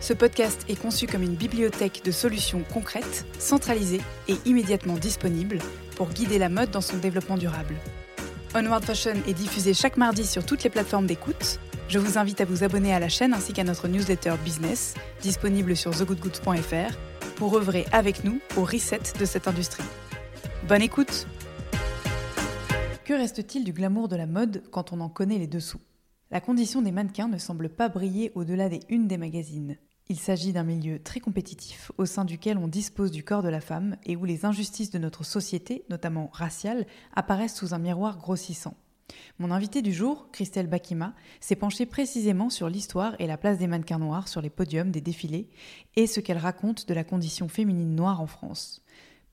Ce podcast est conçu comme une bibliothèque de solutions concrètes, centralisées et immédiatement disponibles pour guider la mode dans son développement durable. Onward Fashion est diffusé chaque mardi sur toutes les plateformes d'écoute. Je vous invite à vous abonner à la chaîne ainsi qu'à notre newsletter business, disponible sur thegoodgoods.fr, pour œuvrer avec nous au reset de cette industrie. Bonne écoute Que reste-t-il du glamour de la mode quand on en connaît les dessous? La condition des mannequins ne semble pas briller au-delà des unes des magazines. Il s'agit d'un milieu très compétitif au sein duquel on dispose du corps de la femme et où les injustices de notre société, notamment raciales, apparaissent sous un miroir grossissant. Mon invité du jour, Christelle Bakima, s'est penchée précisément sur l'histoire et la place des mannequins noirs sur les podiums des défilés et ce qu'elle raconte de la condition féminine noire en France.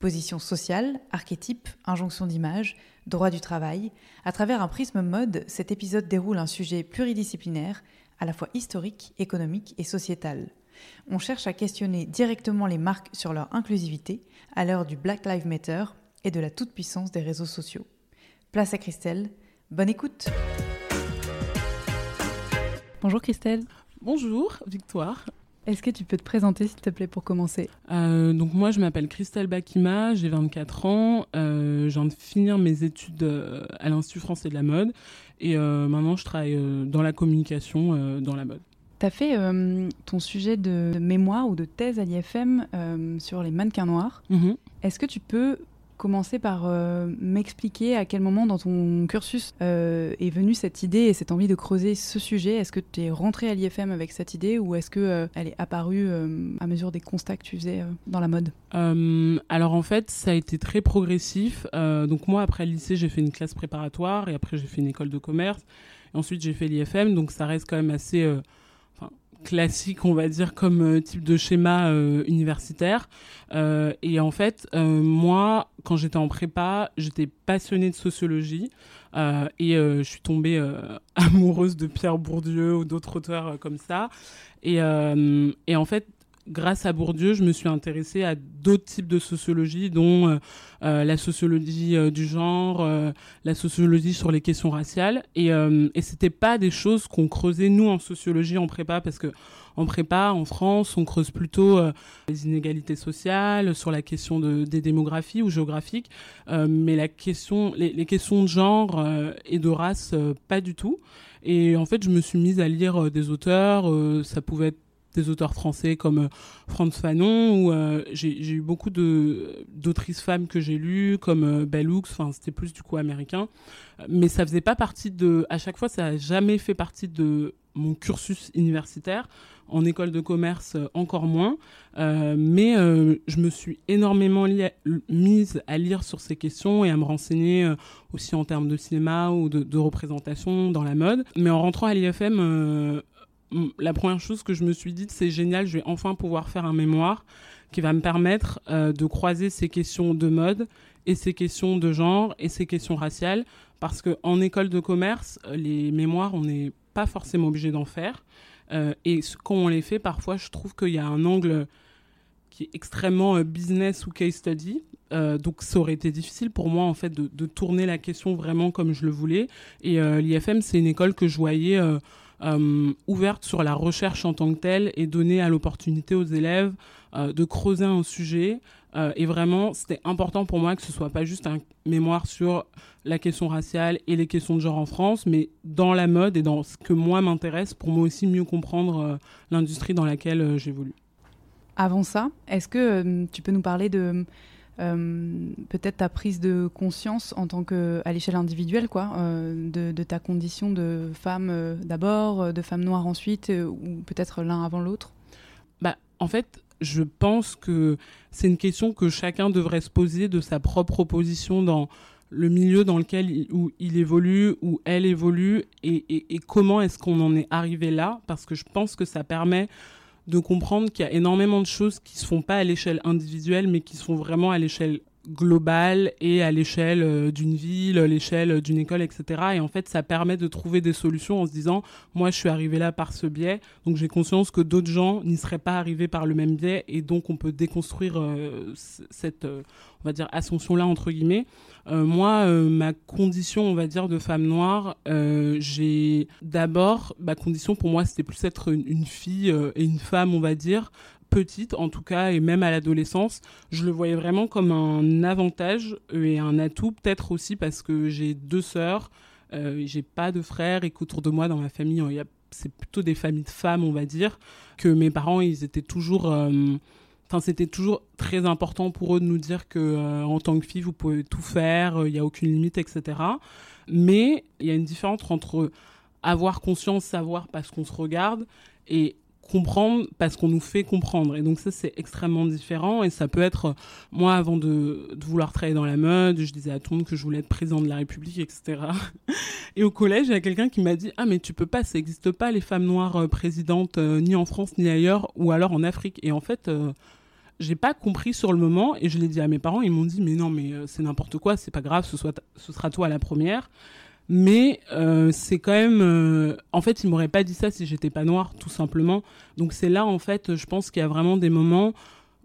Position sociale, archétype, injonction d'image, droit du travail, à travers un prisme mode, cet épisode déroule un sujet pluridisciplinaire, à la fois historique, économique et sociétal. On cherche à questionner directement les marques sur leur inclusivité à l'heure du Black Lives Matter et de la toute-puissance des réseaux sociaux. Place à Christelle, bonne écoute Bonjour Christelle, Bonjour, Victoire. Est-ce que tu peux te présenter s'il te plaît pour commencer? Euh, donc moi, je m'appelle Christelle Bakima, j'ai 24 ans. Euh, je viens de finir mes études euh, à l'Institut français de la mode. Et maintenant, je travaille dans la communication dans la mode. Tu as fait ton sujet de mémoire ou de thèse à l'IFM sur les mannequins noirs. Mhm. Est-ce que tu peux commencer par euh, m'expliquer à quel moment dans ton cursus euh, est venue cette idée et cette envie de creuser ce sujet Est-ce que tu es rentré à l'IFM avec cette idée ou est-ce qu'elle est apparue euh, à mesure des constats que tu faisais euh, dans la mode? Euh, alors en fait, ça a été très progressif. Euh, donc moi, après le lycée, j'ai fait une classe préparatoire et après j'ai fait une école de commerce. Ensuite, j'ai fait l'IFM. Donc ça reste quand même assez euh, classique, on va dire, comme euh, type de schéma euh, universitaire. Euh, et en fait, moi, quand j'étais en prépa, j'étais passionnée de sociologie. Et je suis tombée amoureuse de Pierre Bourdieu ou d'autres auteurs comme ça. Et, et en fait, grâce à Bourdieu, je me suis intéressée à d'autres types de sociologie, dont euh, euh, la sociologie euh, du genre, la sociologie sur les questions raciales. Et, et c'était pas des choses qu'on creusait nous en sociologie en prépa, parce que en prépa, en France, on creuse plutôt les inégalités sociales, sur la question de, des démographies ou géographiques, mais la question, les, les questions de genre et de race, pas du tout. Et en fait, je me suis mise à lire des auteurs, ça pouvait être des auteurs français comme euh, Franz Fanon ou euh, j'ai eu beaucoup d'autrices femmes que j'ai lues comme euh, Bell Hooks enfin c'était plus du coup américain. Mais ça faisait pas partie de à chaque fois ça a jamais fait partie de mon cursus universitaire. En école de commerce euh, encore moins. Mais je me suis énormément mise à lire sur ces questions et à me renseigner aussi en termes de cinéma ou de, représentation dans la mode. Mais en rentrant à l'IFM la première chose que je me suis dit, c'est génial, je vais enfin pouvoir faire un mémoire qui va me permettre euh, de croiser ces questions de mode et ces questions de genre et ces questions raciales, parce que en école de commerce, euh, les mémoires, on n'est pas forcément obligé d'en faire. Euh, et quand on les fait, parfois, je trouve qu'il y a un angle qui est extrêmement business ou case study. Donc ça aurait été difficile pour moi en fait de, tourner la question vraiment comme je le voulais. Et l'IFM, c'est une école que je voyais euh, euh, ouverte sur la recherche en tant que telle et donner à l'opportunité aux élèves de creuser un sujet. et vraiment, c'était important pour moi que ce soit pas juste un mémoire sur la question raciale et les questions de genre en France, mais dans la mode et dans ce que moi m'intéresse pour moi aussi mieux comprendre l'industrie dans laquelle j'évolue. Avant ça, est-ce que tu peux nous parler de euh, peut-être ta prise de conscience en tant que à l'échelle individuelle quoi euh, de, ta condition de femme euh, d'abord de femme noire ensuite ou peut-être l'un avant l'autre? Bah en fait je pense que c'est une question que chacun devrait se poser de sa propre position dans le milieu dans lequel il, où il évolue, où elle évolue, et comment est-ce qu'on en est arrivé là, parce que je pense que ça permet de comprendre qu'il y a énormément de choses qui se font pas à l'échelle individuelle, mais qui se font vraiment à l'échelle globale et à l'échelle euh, d'une ville, l'échelle d'une école, etc. Et en fait, ça permet de trouver des solutions en se disant, moi, je suis arrivé là par ce biais, donc j'ai conscience que d'autres gens n'y seraient pas arrivés par le même biais, et donc on peut déconstruire euh, cette, euh, on va dire, ascension-là, entre guillemets. moi, ma condition, on va dire, de femme noire, j'ai d'abord, ma condition pour moi, c'était plus être une fille et une femme, on va dire, petite en tout cas et même à l'adolescence, je le voyais vraiment comme un avantage et un atout peut-être aussi parce que j'ai deux sœurs, euh, j'ai pas de frères et qu'autour de moi dans ma famille c'est plutôt des familles de femmes on va dire que mes parents ils étaient toujours euh, Enfin, c'était toujours très important pour eux de nous dire que euh, en tant que fille, vous pouvez tout faire, il n'y a aucune limite, etc. Mais il y a une différence entre avoir conscience, savoir parce qu'on se regarde, et comprendre parce qu'on nous fait comprendre. Et donc ça, c'est extrêmement différent. Et ça peut être, moi, avant de, vouloir travailler dans la mode, je disais à tout le monde que je voulais être président de la République, etc. Et au collège, il y a quelqu'un qui m'a dit, ah mais tu peux pas, ça n'existe pas les femmes noires euh, présidentes, euh, ni en France, ni ailleurs, ou alors en Afrique. Et en fait... Euh, j'ai pas compris sur le moment et je l'ai dit à mes parents. Ils m'ont dit mais non mais c'est n'importe quoi, c'est pas grave, ce, soit ce sera toi la première mais euh, c'est quand même euh, en fait il m'aurait pas dit ça si j'étais pas noire tout simplement. Donc c'est là en fait je pense qu'il y a vraiment des moments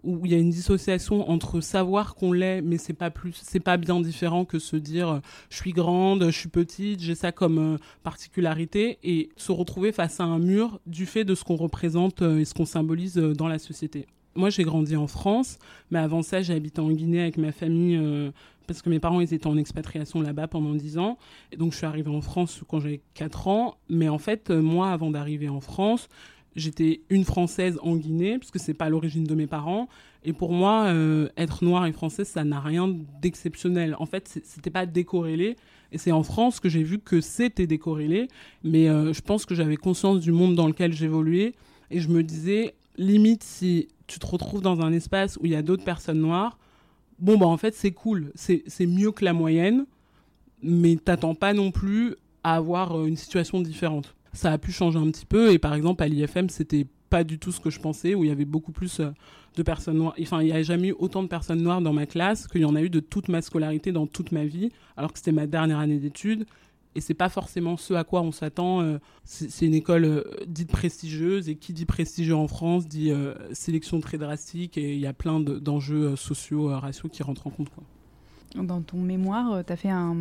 où il y a une dissociation entre savoir qu'on l'est mais c'est pas plus c'est pas bien différent que se dire euh, je suis grande je suis petite j'ai ça comme particularité et se retrouver face à un mur du fait de ce qu'on représente et ce qu'on symbolise dans la société. Moi j'ai grandi en France mais avant ça j'ai habité en Guinée avec ma famille parce que mes parents ils étaient en expatriation là-bas pendant 10 ans. Et donc je suis arrivée en France quand j'avais 4 ans. Mais en fait, euh, moi, avant d'arriver en France, j'étais une Française en Guinée, puisque c'est pas l'origine de mes parents. Et pour moi, euh, être noire et française, ça n'a rien d'exceptionnel. En fait, c'était pas décorrélé. Et c'est en France que j'ai vu que c'était décorrélé. Mais euh, je pense que j'avais conscience du monde dans lequel j'évoluais. Et je me disais, limite, si tu te retrouves dans un espace où il y a d'autres personnes noires, bon, bah en fait, c'est cool, c'est mieux que la moyenne, mais t'attends pas non plus à avoir euh, une situation différente. Ça a pu changer un petit peu, et par exemple, à l'IFM, c'était pas du tout ce que je pensais, où il y avait beaucoup plus euh, de personnes noires. Enfin, il n'y a jamais eu autant de personnes noires dans ma classe qu'il y en a eu de toute ma scolarité dans toute ma vie, alors que c'était ma dernière année d'études et c'est pas forcément ce à quoi on s'attend. Euh, c'est une école euh, dite prestigieuse et qui dit prestigieux en France dit euh, sélection très drastique et il y a plein d'enjeux sociaux, raciaux qui rentrent en compte. Quoi. Dans ton mémoire, tu as fait un,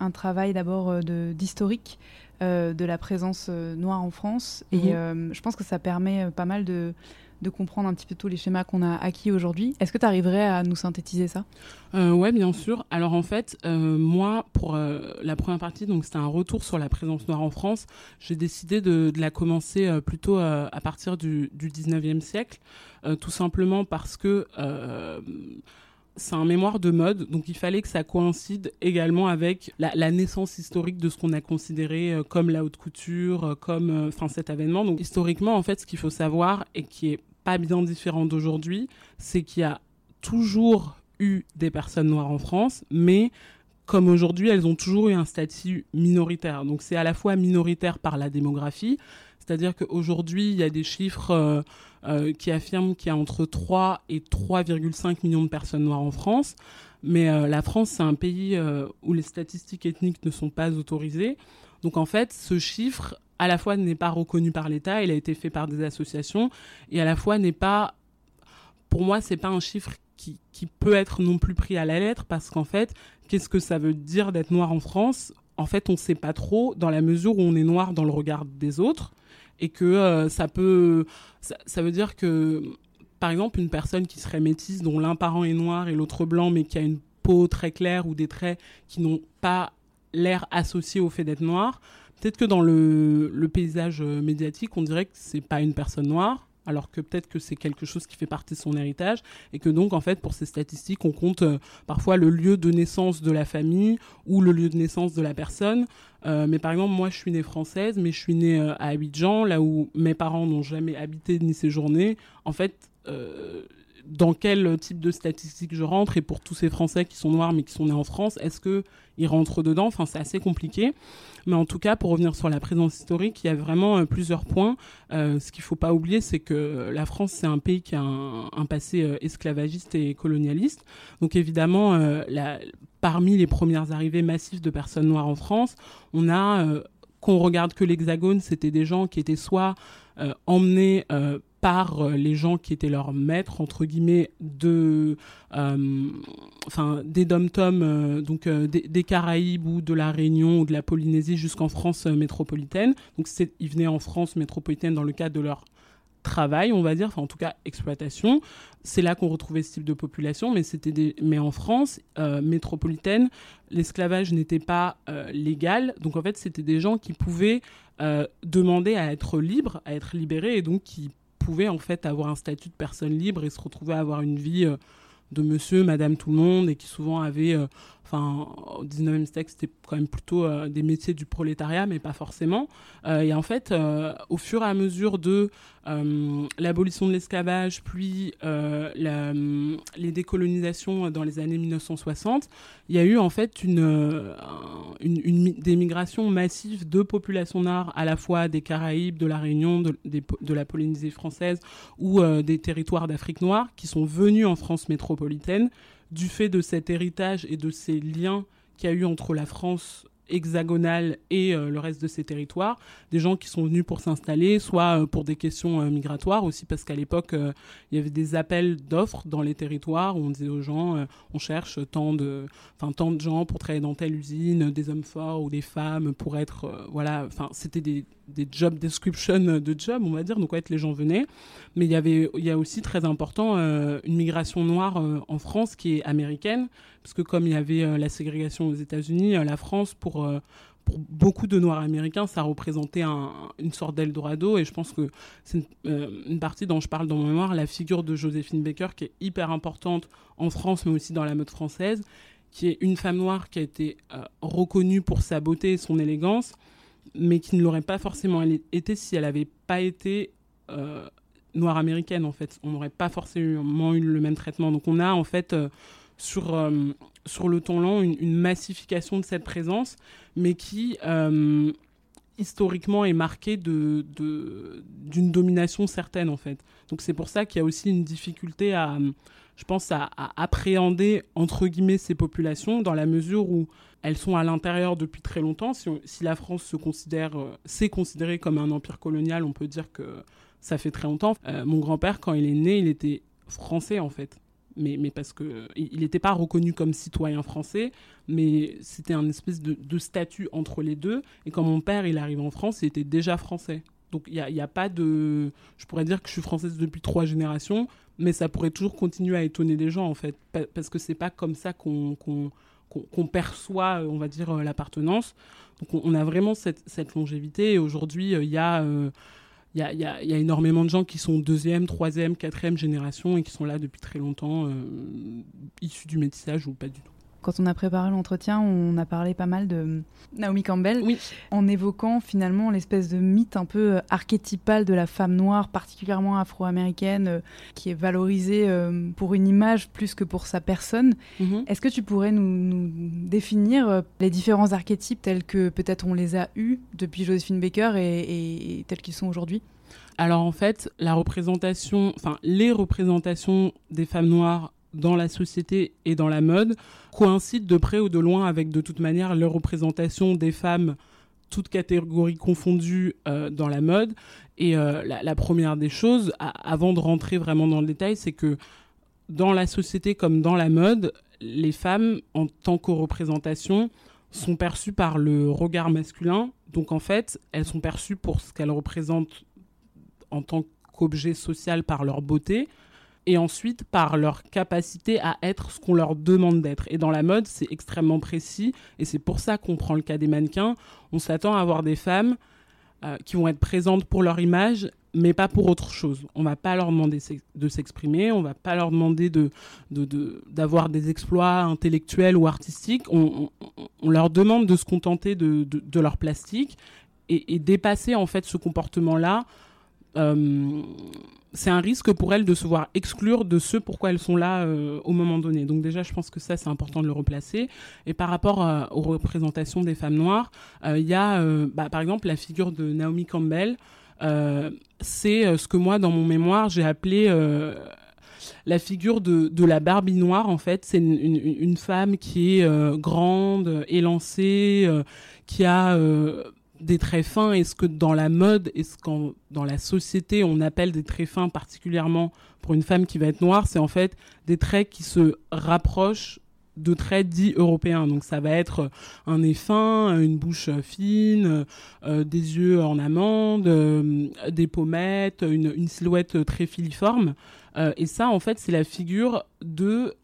un travail d'abord d'historique de la présence noire en France et mhm. je pense que ça permet pas mal de de comprendre un petit peu tous les schémas qu'on a acquis aujourd'hui. Est-ce que tu arriverais à nous synthétiser ça? Euh, Oui, bien sûr. Alors en fait, euh, moi, pour euh, la première partie, donc c'était un retour sur la présence noire en France, j'ai décidé de, la commencer plutôt à partir du, du 19e siècle, tout simplement parce que c'est un mémoire de mode, donc il fallait que ça coïncide également avec la, naissance historique de ce qu'on a considéré comme la haute couture, comme enfin cet événement. Donc historiquement, en fait, ce qu'il faut savoir et qui est pas bien différent d'aujourd'hui, c'est qu'il y a toujours eu des personnes noires en France, mais comme aujourd'hui, elles ont toujours eu un statut minoritaire. Donc c'est à la fois minoritaire par la démographie, c'est-à-dire qu'aujourd'hui, il y a des chiffres euh, euh, qui affirment qu'il y a entre 3 et 3,5 millions de personnes noires en France. Mais euh, la France, c'est un pays où les statistiques ethniques ne sont pas autorisées. Donc en fait, ce chiffre à la fois n'est pas reconnu par l'État, il a été fait par des associations, et à la fois n'est pas, pour moi, c'est pas un chiffre qui, peut être non plus pris à la lettre, parce qu'en fait, qu'est-ce que ça veut dire d'être noir en France? En fait, on ne sait pas trop, dans la mesure où on est noir dans le regard des autres, et que euh, ça peut, ça, veut dire que par exemple, une personne qui serait métisse, dont l'un parent est noir et l'autre blanc, mais qui a une peau très claire ou des traits qui n'ont pas l'air associé au fait d'être noir, peut-être que dans le, le, paysage médiatique, on dirait que c'est pas une personne noire, alors que peut-être que c'est quelque chose qui fait partie de son héritage, et que donc, en fait, pour ces statistiques, on compte euh, parfois le lieu de naissance de la famille ou le lieu de naissance de la personne. Euh, mais par exemple, moi, je suis née française, mais je suis née euh, à Abidjan, là où mes parents n'ont jamais habité ni séjourné. En fait, dans quel type de statistiques je rentre et pour tous ces Français qui sont noirs mais qui sont nés en France, est-ce qu'ils rentrent dedans? Enfin, c'est assez compliqué. Mais en tout cas, pour revenir sur la présence historique, il y a vraiment euh, plusieurs points. Euh, ce qu'il ne faut pas oublier, c'est que la France, c'est un pays qui a un, passé euh, esclavagiste et colonialiste. Donc évidemment, parmi les premières arrivées massives de personnes noires en France, on a, qu'on regarde que l'Hexagone, c'était des gens qui étaient soit emmenés par euh, les gens qui étaient leurs maîtres entre guillemets de euh, des dom-tom euh, donc des, Caraïbes ou de la Réunion ou de la Polynésie jusqu'en France métropolitaine donc ils venaient en France métropolitaine dans le cadre de leur travail, on va dire, enfin en tout cas exploitation. C'est là qu'on retrouvait ce type de population, mais mais en France métropolitaine, l'esclavage n'était pas légal, donc en fait c'était des gens qui pouvaient demander à être libres, à être libérés, et donc qui pouvait en fait avoir un statut de personne libre et se retrouver à avoir une vie euh, de monsieur, madame, tout le monde, et qui souvent avait, euh, enfin, au 19e siècle, c'était quand même plutôt euh, des métiers du prolétariat, mais pas forcément. et en fait, au fur et à mesure de l'abolition de l'esclavage, puis les décolonisations dans les années 1960, il y a eu en fait une, une, une, de populations noires, à la fois des Caraïbes, de la Réunion, de la Polynésie française ou des territoires d'Afrique noire, qui sont venus en France métropolitaine du fait de cet héritage et de ces liens qu'il y a eu entre la France hexagonale et euh, le reste de ces territoires, des gens qui sont venus pour s'installer, soit euh, pour des questions euh, migratoires aussi, parce qu'à l'époque, il y avait des appels d'offres dans les territoires où on disait aux gens, on cherche tant de, tant de gens pour travailler dans telle usine, des hommes forts ou des femmes pour être, voilà, enfin c'était des, des job descriptions de job, on va dire, donc ouais, les gens venaient, mais il y avait, il y a aussi très important une migration noire en France qui est américaine, parce que comme il y avait la ségrégation aux États-Unis, la France, pour, euh, pour beaucoup de Noirs américains, ça représentait un, une sorte d'Eldorado. Et je pense que c'est une, partie dont je parle dans mon mémoire, la figure de Joséphine Baker, qui est hyper importante en France, mais aussi dans la mode française, qui est une femme noire qui a été reconnue pour sa beauté et son élégance, mais qui ne l'aurait pas forcément été si elle n'avait pas été noire américaine, en fait. On n'aurait pas forcément eu le même traitement. Donc on a, en fait sur, euh, sur le temps long une, massification de cette présence, mais qui euh, historiquement est marquée de, d'une domination certaine en fait. Donc c'est pour ça qu'il y a aussi une difficulté à, je pense, à, appréhender entre guillemets ces populations dans la mesure où elles sont à l'intérieur depuis très longtemps. Si, la France se considère, euh, s'est considérée comme un empire colonial, on peut dire que ça fait très longtemps. mon grand-père, quand il est né, il était français en fait mais, mais parce que il n'était pas reconnu comme citoyen français, mais c'était un espèce de, statut entre les deux. Et quand mon père il arrive en France, il était déjà français. Donc il n'y a, a, pas de... Je pourrais dire que je suis française depuis trois générations, mais ça pourrait toujours continuer à étonner des gens, en fait, parce que c'est pas comme ça qu'on perçoit, on va dire, euh, l'appartenance. Donc on, a vraiment cette, longévité. Et aujourd'hui, euh, il y a... Euh, il y a, énormément de gens qui sont deuxième, troisième, quatrième génération et qui sont là depuis très longtemps, euh, issus du métissage ou pas du tout. Quand on a préparé l'entretien, on a parlé pas mal de Naomi Campbell, oui. en évoquant finalement l'espèce de mythe un peu euh, archétypal de la femme noire, particulièrement afro-américaine, euh, qui est valorisée pour une image plus que pour sa personne. Mhm. Est-ce que tu pourrais nous, définir les différents archétypes tels que peut-être on les a eus depuis Josephine Baker et tels qu'ils sont aujourd'hui? Alors en fait, la représentation, enfin les représentations des femmes noires dans la société et dans la mode coïncident de près ou de loin avec de toute manière les représentations des femmes toutes catégories confondues euh, dans la mode. Et euh, la, première des choses, avant de rentrer vraiment dans le détail, c'est que dans la société comme dans la mode, les femmes, en tant que représentation, sont perçues par le regard masculin. Donc en fait, elles sont perçues pour ce qu'elles représentent en tant qu'objet social par leur beauté, et ensuite par leur capacité à être ce qu'on leur demande d'être. Et dans la mode, c'est extrêmement précis, et c'est pour ça qu'on prend le cas des mannequins. On s'attend à avoir des femmes euh, qui vont être présentes pour leur image, mais pas pour autre chose. On va pas leur demander de s'exprimer, on va pas leur demander de, d'avoir des exploits intellectuels ou artistiques. On, leur demande de se contenter de, leur plastique et, dépasser en fait ce comportement-là. Euh, c'est un risque pour elles de se voir exclure de ce pourquoi elles sont là euh, au moment donné. Donc déjà, je pense que ça, c'est important de le replacer. Et par rapport euh, aux représentations des femmes noires, il y a, bah, par exemple, la figure de Naomi Campbell. c'est ce que moi, dans mon mémoire, j'ai appelé la figure de, la Barbie noire. En fait, c'est une, femme qui est grande, élancée, qui a des traits fins et ce que dans la mode et ce qu'en dans la société on appelle des traits fins particulièrement pour une femme qui va être noire, c'est en fait des traits qui se rapprochent de traits dits européens. Donc ça va être un nez fin, une bouche fine, euh, des yeux en amande, euh, des pommettes, une, silhouette très filiforme. Euh, et ça, en fait, c'est la figure de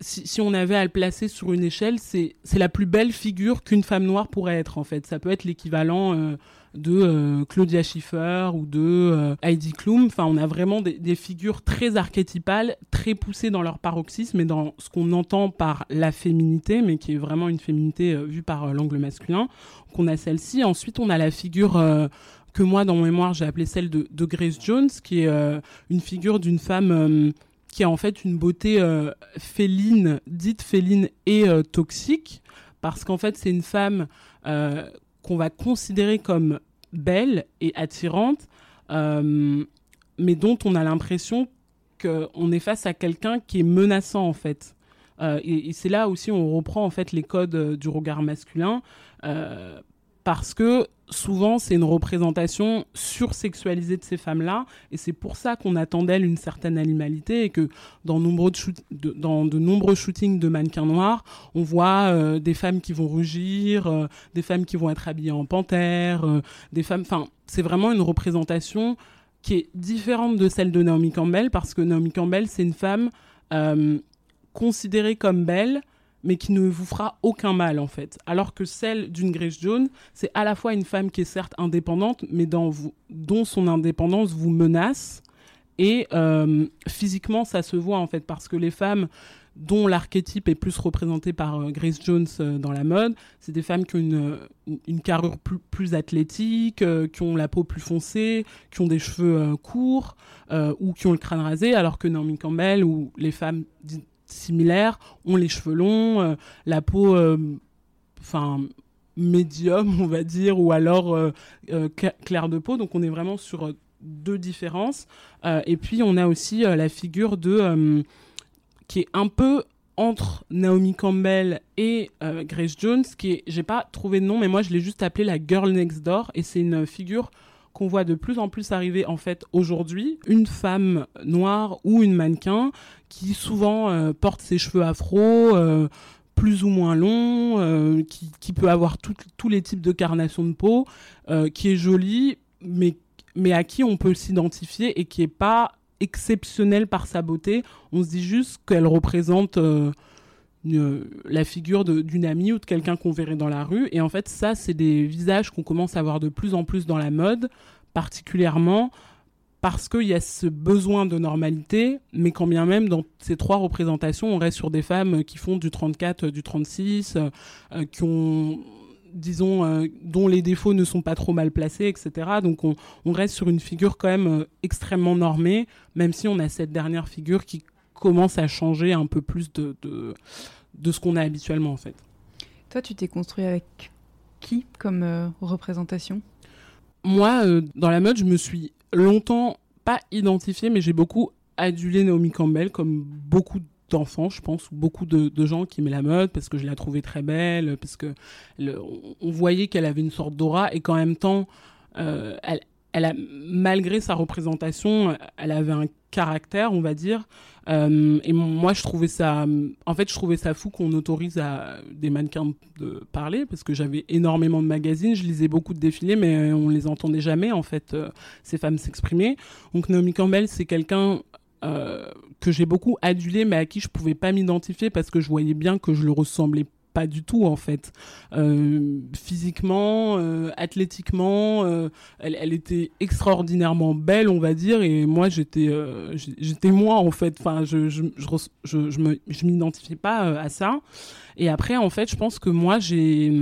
si, on avait à le placer sur une échelle, c'est la plus belle figure qu'une femme noire pourrait être en fait. Ça peut être l'équivalent euh, de euh, Claudia Schiffer ou de euh, Heidi Klum. Enfin, on a vraiment des, figures très archétypales, très poussées dans leur paroxysme et dans ce qu'on entend par la féminité, mais qui est vraiment une féminité vue par l'angle masculin. Qu'on a celle-ci. Ensuite, on a la figure que moi, dans mon mémoire, j'ai appelée celle de, Grace Jones, qui est une figure d'une femme qui a en fait une beauté euh, féline, dite féline et euh, toxique, parce qu'en fait c'est une femme euh, qu'on va considérer comme belle et attirante, mais dont on a l'impression qu'on est face à quelqu'un qui est menaçant en fait. et, et c'est là aussi on reprend en fait les codes du regard masculin parce que souvent c'est une représentation sursexualisée de ces femmes-là et c'est pour ça qu'on attend d'elles une certaine animalité et que dans, de nombreux shootings de mannequins noirs, on voit euh, des femmes qui vont rugir, euh, des femmes qui vont être habillées en panthère, euh, des femmes... Enfin, c'est vraiment une représentation qui est différente de celle de Naomi Campbell parce que Naomi Campbell, c'est une femme considérée comme belle mais qui ne vous fera aucun mal en fait. Alors que celle d'une Grace Jones, c'est à la fois une femme qui est certes indépendante, mais dont son indépendance vous menace. Et euh, physiquement, ça se voit en fait, parce que les femmes dont l'archétype est plus représenté par euh, Grace Jones euh, dans la mode, c'est des femmes qui ont une, une carrure plus, plus athlétique, qui ont la peau plus foncée, qui ont des cheveux courts ou qui ont le crâne rasé, alors que Naomi Campbell ou les femmes similaires, ont les cheveux longs, euh, la peau, euh, enfin médium, on va dire, ou alors euh, clair de peau. Donc on est vraiment sur deux différences. et puis on a aussi la figure de qui est un peu entre Naomi Campbell et Grace Jones, qui est, j'ai pas trouvé de nom, mais moi je l'ai juste appelée la Girl Next Door, et c'est une figure qu'on voit de plus en plus arriver en fait aujourd'hui, une femme noire ou une mannequin qui souvent euh, porte ses cheveux afro, euh, plus ou moins longs, euh, qui, peut avoir tous les types de carnation de peau, qui est jolie, mais, mais à qui on peut s'identifier et qui est pas exceptionnelle par sa beauté. On se dit juste qu'elle représente la figure d'une amie ou de quelqu'un qu'on verrait dans la rue. Et en fait, ça, c'est des visages qu'on commence à voir de plus en plus dans la mode, particulièrement parce qu'il y a ce besoin de normalité, mais quand bien même dans ces trois représentations, on reste sur des femmes qui font du 34, du 36, euh, qui ont disons, euh, dont les défauts ne sont pas trop mal placés, etc. Donc on, reste sur une figure quand même euh, extrêmement normée, même si on a cette dernière figure qui commence à changer un peu plus de, de, ce qu'on a habituellement en fait. Toi, tu t'es construit avec qui comme euh, représentation? Moi, euh, dans la mode, je me suis longtemps pas identifiée, mais j'ai beaucoup adulé Naomi Campbell comme beaucoup d'enfants, je pense, ou beaucoup de, gens qui aimaient la mode parce que je la trouvais très belle, parce que on voyait qu'elle avait une sorte d'aura et qu'en même temps, euh, elle, elle a, malgré sa représentation, elle avait un caractère, on va dire. Euh, et moi, je trouvais ça, en fait, je trouvais ça fou qu'on autorise à des mannequins de parler, parce que j'avais énormément de magazines, je lisais beaucoup de défilés, mais on les entendait jamais, en fait, euh, ces femmes s'exprimer. Donc Naomi Campbell, c'est quelqu'un euh, que j'ai beaucoup adulé, mais à qui je pouvais pas m'identifier parce que je voyais bien que je le ressemblais pas du tout en fait. Euh, physiquement, euh, athlétiquement, euh, elle, était extraordinairement belle, on va dire, et moi j'étais, j'étais moi en fait. Enfin, je je je, je, je m'identifiais pas à ça. Et après, en fait, je pense que moi j'ai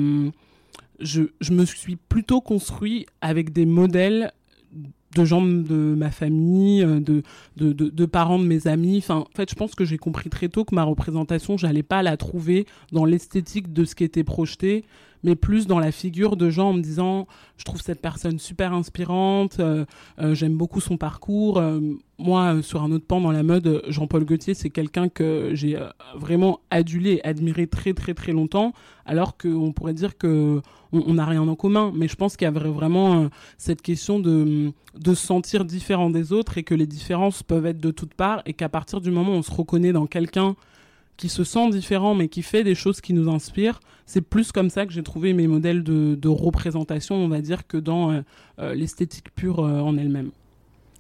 je, je me suis plutôt construit avec des modèles de gens de ma famille, euh, de, de, de, parents de mes amis. Enfin, en fait, je pense que j'ai compris très tôt que ma représentation, j'allais pas la trouver dans l'esthétique de ce qui était projeté, mais plus dans la figure de gens en me disant, je trouve cette personne super inspirante, euh, euh, j'aime beaucoup son parcours. Moi, sur un autre pan dans la mode, Jean-Paul Gaultier, c'est quelqu'un que j'ai vraiment adulé admiré très très très longtemps, alors qu'on pourrait dire que on n'a rien en commun. Mais je pense qu'il y avait vraiment euh, cette question de, de se sentir différent des autres et que les différences peuvent être de toutes parts et qu'à partir du moment où on se reconnaît dans quelqu'un qui se sent différent mais qui fait des choses qui nous inspirent, c'est plus comme ça que j'ai trouvé mes modèles de, de, représentation, on va dire, que dans euh, euh, l'esthétique pure euh, en elle-même.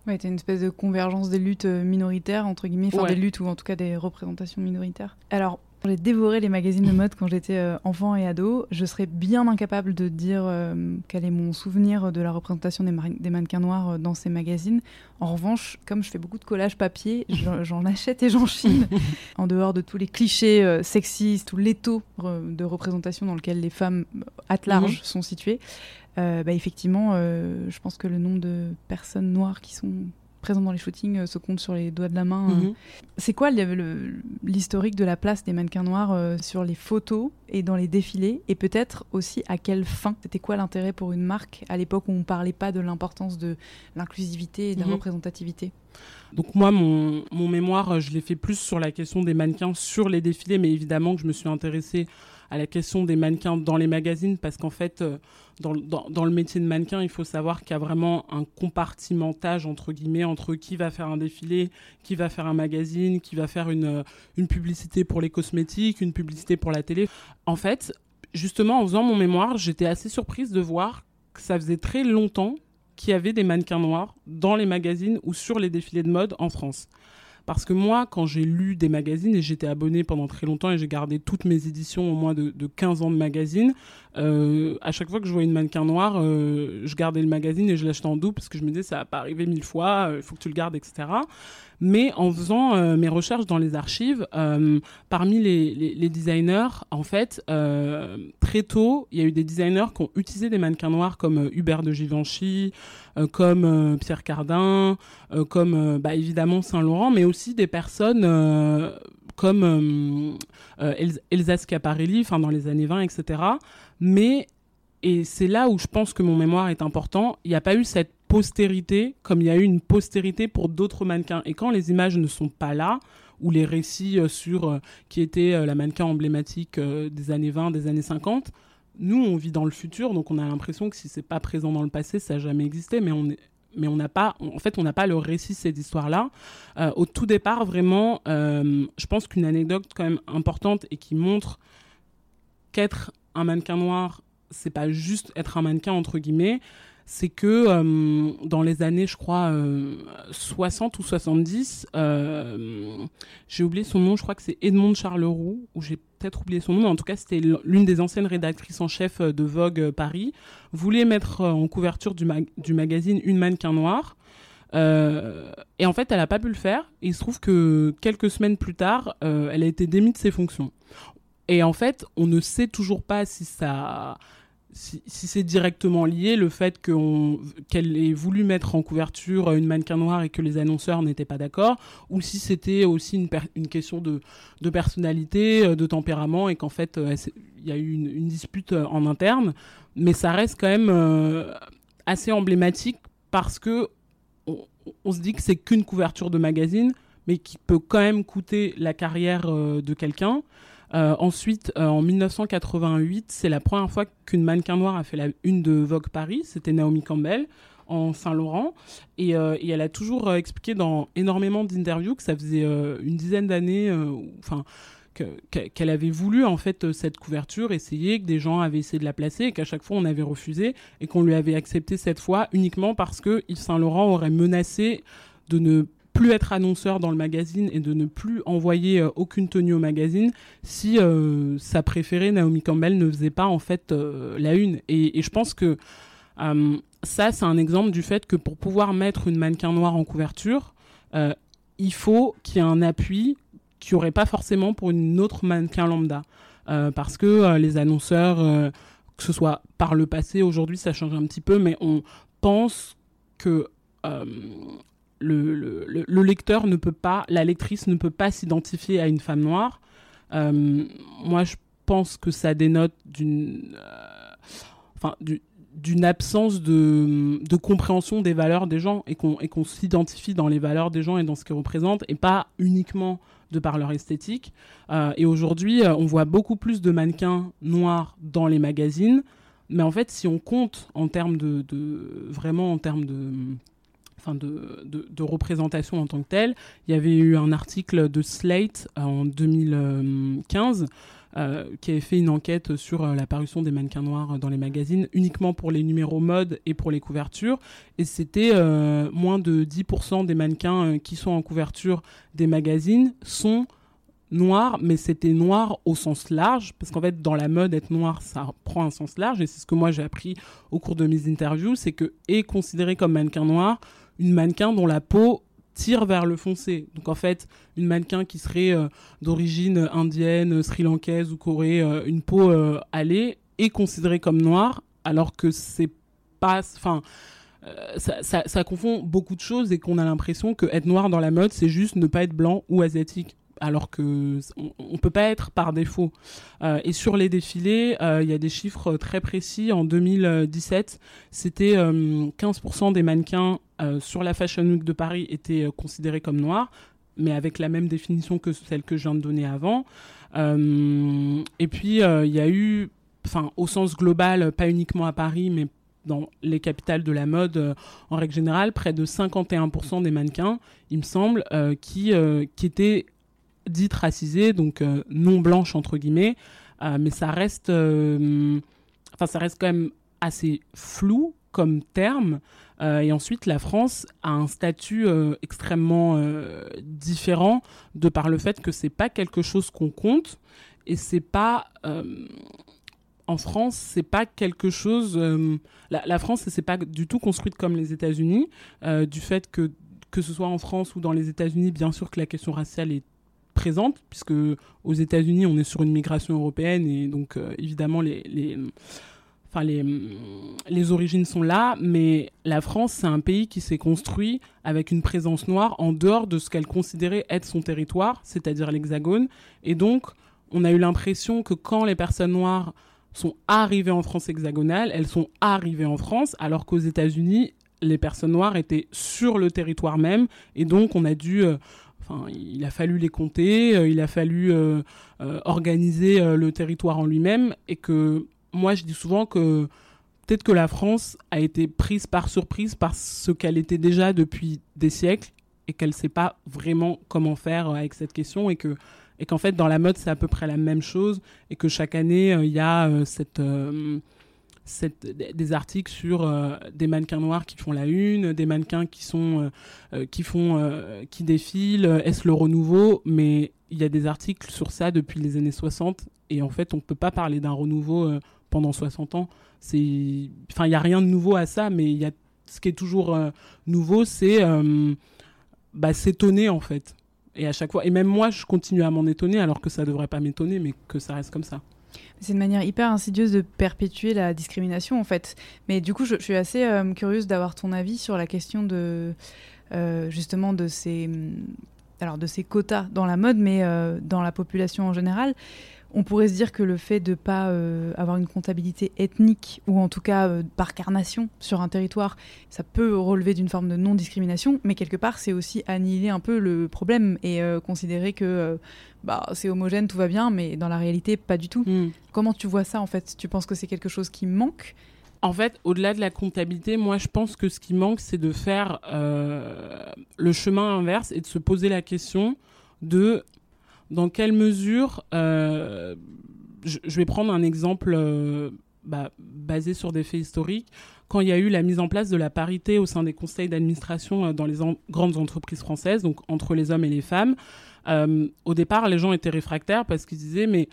Ouais, t'as une espèce de convergence des luttes minoritaires, entre guillemets, enfin Ouais. des luttes ou en tout cas des représentations minoritaires. Alors, j'ai dévoré les magazines de mode quand j'étais euh, enfant et ado. Je serais bien incapable de dire euh, quel est mon souvenir de la représentation des, mannequins noirs euh, dans ces magazines. En revanche, comme je fais beaucoup de collages papier, j'en achète et j'en chine. en dehors de tous les clichés euh, sexistes ou l'étau de représentation dans lequel les femmes at large sont situées, euh, bah, effectivement, je pense que le nombre de personnes noires qui sont présentes dans les shootings euh, se compte sur les doigts de la main. Mhm. C'est quoi l'historique de la place des mannequins noirs euh, sur les photos et dans les défilés Et peut-être aussi à quelle fin? C'était quoi l'intérêt pour une marque à l'époque où on ne parlait pas de l'importance de l'inclusivité et de la Mhm. représentativité? Donc moi, mon, mon mémoire, euh, je l'ai fait plus sur la question des mannequins sur les défilés, mais évidemment que je me suis intéressée à la question des mannequins dans les magazines, parce qu'en fait, dans, le- métier de mannequin, il faut savoir qu'il y a vraiment un compartimentage, entre guillemets, entre qui va faire un défilé, qui va faire un magazine, qui va faire une, euh, une publicité pour les cosmétiques, une publicité pour la télé. En fait, justement, en faisant mon mémoire, j'étais assez surprise de voir que ça faisait très longtemps qu'il y avait des mannequins noirs dans les magazines ou sur les défilés de mode en France. Parce que moi, quand j'ai lu des magazines, et j'étais abonnée pendant très longtemps et j'ai gardé toutes mes éditions au moins de, de 15 ans de magazines, euh, à chaque fois que je voyais une mannequin noire, euh, je gardais le magazine et je l'achetais en double parce que je me disais ça va pas arriver mille fois, il faut que tu le gardes, etc. Mais en faisant euh, mes recherches dans les archives, euh, parmi les, designers, en fait, euh, très tôt, il y a eu des designers qui ont utilisé des mannequins noirs comme euh, Hubert de Givenchy, euh, comme euh, Pierre Cardin, euh, comme euh, bah, évidemment Saint-Laurent, mais aussi des personnes euh, comme euh, euh, El Elsa Schiaparelli, enfin dans les années 20, etc. Mais et c'est là où je pense que mon mémoire est important. Il n'y a pas eu cette postérité comme il y a eu une postérité pour d'autres mannequins. Et quand les images ne sont pas là, ou les récits euh, sur euh, qui était euh, la mannequin emblématique des années 20, des années 50, nous on vit dans le futur, donc on a l'impression que si c'est pas présent dans le passé, ça n'a jamais existé, mais on est mais on n'a pas, en fait, on n'a pas le récit de cette histoire-là. Au tout départ, vraiment, je pense qu'une anecdote quand même importante et qui montre qu'être un mannequin noir, c'est pas juste être un mannequin entre guillemets, c'est que euh, dans les années, je crois, euh, 60 ou 70, euh, j'ai oublié son nom, je crois que c'est Edmond Charleroux, ou j'ai peut-être oublié son nom, mais en tout cas, c'était l'une des anciennes rédactrices en chef de Vogue Paris, voulait mettre en couverture du, mag du magazine une mannequin noire. Euh, et en fait, elle n'a pas pu le faire. Et il se trouve que quelques semaines plus tard, euh, elle a été démise de ses fonctions. Et en fait, on ne sait toujours pas si ça, si, c'est directement lié, le fait qu'elle ait voulu mettre en couverture une mannequin noire et que les annonceurs n'étaient pas d'accord, ou si c'était aussi une, question de, de, personnalité, de tempérament, et qu'en fait, il y a eu une, dispute en interne. Mais ça reste quand même euh, assez emblématique parce que on, se dit que c'est qu'une couverture de magazine, mais qui peut quand même coûter la carrière euh, de quelqu'un. Euh, ensuite, euh, en 1988, c'est la première fois qu'une mannequin noire a fait la une de Vogue Paris. C'était Naomi Campbell. en Saint-Laurent. Et, elle a toujours expliqué dans énormément d'interviews que ça faisait une dizaine d'années, enfin qu'elle avait voulu en fait cette couverture, essayer, que des gens avaient essayé de la placer et qu'à chaque fois on avait refusé et qu'on lui avait accepté cette fois uniquement parce que Yves Saint Laurent aurait menacé de ne plus être annonceur dans le magazine et de ne plus envoyer euh, aucune tenue au magazine si euh, sa préférée Naomi Campbell ne faisait pas en fait euh, la une. Et, je pense que ça, c'est un exemple du fait que pour pouvoir mettre une mannequin noire en couverture, il faut qu'il y ait un appui qu'il n'y aurait pas forcément pour une autre mannequin lambda. parce que les annonceurs, que ce soit par le passé, aujourd'hui ça change un petit peu, mais on pense que le, le, lecteur ne peut pas, la lectrice ne peut pas s'identifier à une femme noire. Euh, moi, je pense que ça dénote d'une, euh, enfin, d'une absence de, de, compréhension des valeurs des gens et qu'on qu'on s'identifie dans les valeurs des gens et dans ce qu'ils représentent et pas uniquement de par leur esthétique. Euh, et aujourd'hui, on voit beaucoup plus de mannequins noirs dans les magazines. Mais en fait, si on compte en termes de, de vraiment en termes de de, représentation en tant que telle. Il y avait eu un article de Slate euh, en 2015 euh, qui avait fait une enquête sur euh, l'apparition des mannequins noirs dans les magazines, uniquement pour les numéros mode et pour les couvertures. Et c'était moins de 10% des mannequins qui sont en couverture des magazines sont noirs, mais c'était noir au sens large, parce qu'en fait, dans la mode, être noir, ça prend un sens large, et c'est ce que moi j'ai appris au cours de mes interviews, c'est que est considéré comme mannequin noir une mannequin dont la peau tire vers le foncé. Donc en fait, une mannequin qui serait euh, d'origine indienne, sri-lankaise ou coréenne, euh, une peau euh, allée, est considérée comme noire, alors que c'est pas... Enfin, ça, ça, confond beaucoup de choses et qu'on a l'impression que être noir dans la mode, c'est juste ne pas être blanc ou asiatique alors que on, peut pas être par défaut. Euh, et sur les défilés, euh, il y a des chiffres très précis. En 2017, c'était 15% euh, des mannequins sur la Fashion Week de Paris étaient considérés comme noirs, mais avec la même définition que celle que je viens de donner avant. et puis il y a eu, enfin au sens global, pas uniquement à Paris, mais dans les capitales de la mode en règle générale, près de 51% des mannequins, il me semble, qui, qui étaient dites racisées, donc euh, non blanches entre guillemets, euh, mais ça reste, euh, enfin ça reste quand même assez flou comme terme. et ensuite, la France a un statut extrêmement différent de par le fait que c'est pas quelque chose qu'on compte et c'est pas en France, c'est pas quelque chose. la, la, France, c'est pas du tout construite comme les États-Unis, du fait que que ce soit en France ou dans les États-Unis, bien sûr que la question raciale est présente, puisque aux États-Unis, on est sur une migration européenne et donc euh, évidemment les, les, enfin les, les origines sont là, mais la France, c'est un pays qui s'est construit avec une présence noire en dehors de ce qu'elle considérait être son territoire, c'est-à-dire l'Hexagone. Et donc, on a eu l'impression que quand les personnes noires sont arrivées en France hexagonale, elles sont arrivées en France, alors qu'aux États-Unis, les personnes noires étaient sur le territoire même, et donc on a dû euh, il a fallu les compter, euh, il a fallu euh, euh, organiser le territoire en lui-même, et que moi je dis souvent que peut-être que la France a été prise par surprise par ce qu'elle était déjà depuis des siècles et qu'elle ne sait pas vraiment comment faire avec cette question et que et qu'en fait dans la mode c'est à peu près la même chose et que chaque année il y a cette des articles sur euh, des mannequins noirs qui font la une, des mannequins qui sont euh, euh, qui font qui défilent, est-ce le renouveau? Mais il y a des articles sur ça depuis les années 60 et en fait on peut pas parler d'un renouveau pendant 60 ans. C'est enfin il y a rien de nouveau à ça, mais il y a ce qui est toujours nouveau, c'est bah, s'étonner en fait. Et à chaque fois, et même moi, je continue à m'en étonner alors que ça devrait pas m'étonner, mais que ça reste comme ça. C'est une manière hyper insidieuse de perpétuer la discrimination en fait. Mais du coup, je, suis assez euh, curieuse d'avoir ton avis sur la question de euh, justement de ces alors de ces quotas dans la mode, mais euh, dans la population en général on pourrait se dire que le fait de ne pas euh, avoir une comptabilité ethnique ou en tout cas euh, par carnation sur un territoire, ça peut relever d'une forme de non-discrimination, mais quelque part c'est aussi annihiler un peu le problème et euh, considérer que bah, c'est homogène, tout va bien, mais dans la réalité pas du tout. Hmm. Comment tu vois ça en fait? Tu penses que c'est quelque chose qui manque? En fait, au-delà de la comptabilité, moi, je pense que ce qui manque, c'est de faire le chemin inverse et de se poser la question de dans quelle mesure. Euh, je, vais prendre un exemple euh, bah, basé sur des faits historiques. Quand il y a eu la mise en place de la parité au sein des conseils d'administration dans les grandes entreprises françaises, donc entre les hommes et les femmes, au départ, les gens étaient réfractaires parce qu'ils disaient mais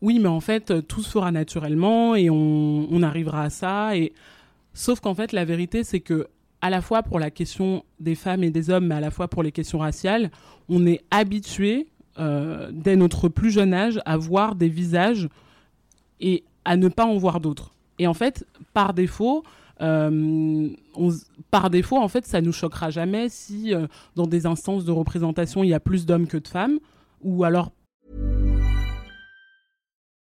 oui, mais en fait, tout se fera naturellement et on, arrivera à ça. Sauf qu'en fait, la vérité, c'est que à la fois pour la question des femmes et des hommes, mais à la fois pour les questions raciales, on est habitué, euh, dès notre plus jeune âge, à voir des visages et à ne pas en voir d'autres. Et en fait, par défaut, euh, ça nous choquera jamais si euh, dans des instances de représentation il y a plus d'hommes que de femmes, ou alors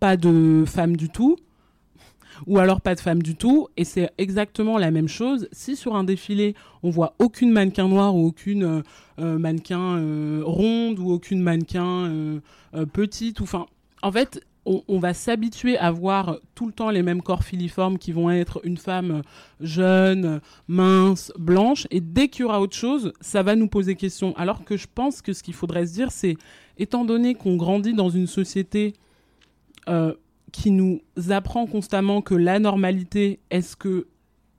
Pas de femmes du tout, ou alors pas de femmes du tout. Et c'est exactement la même chose. Si sur un défilé, on voit aucune mannequin noire ou aucune euh, euh, mannequin euh, ronde ou aucune mannequin petite, ou enfin, en fait, on, va s'habituer à voir tout le temps les mêmes corps filiformes qui vont être une femme jeune, mince, blanche. Et dès qu'il y aura autre chose, ça va nous poser question. Alors que je pense que ce qu'il faudrait se dire, c'est, étant donné qu'on grandit dans une société euh, qui nous apprend constamment que la normalité est ce que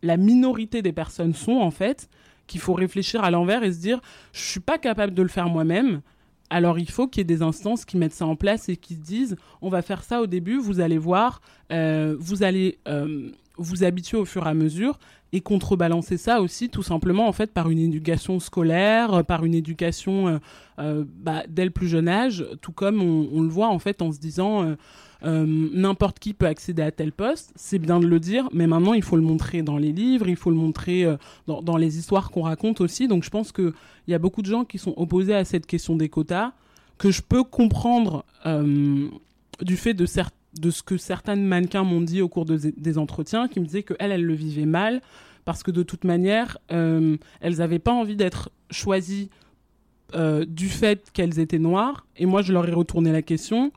la minorité des personnes sont en fait, qu'il faut réfléchir à l'envers et se dire je suis pas capable de le faire moi-même. Alors il faut qu'il y ait des instances qui mettent ça en place et qui se disent on va faire ça au début, vous allez voir, euh, vous allez euh, vous habituer au fur et à mesure et contrebalancer ça aussi tout simplement en fait par une éducation scolaire, par une éducation bah, dès le plus jeune âge, tout comme on, on, le voit en fait en se disant euh, n'importe qui peut accéder à tel poste, c'est bien de le dire, mais maintenant il faut le montrer dans les livres, il faut le montrer euh, dans, les histoires qu'on raconte aussi. Donc je pense qu'il y a beaucoup de gens qui sont opposés à cette question des quotas, que je peux comprendre euh, du fait de, de ce que certaines mannequins m'ont dit au cours des entretiens, qui me disaient qu'elles, elles le vivaient mal, parce que de toute manière, elles n'avaient pas envie d'être choisies du fait qu'elles étaient noires. Et moi, je leur ai retourné la question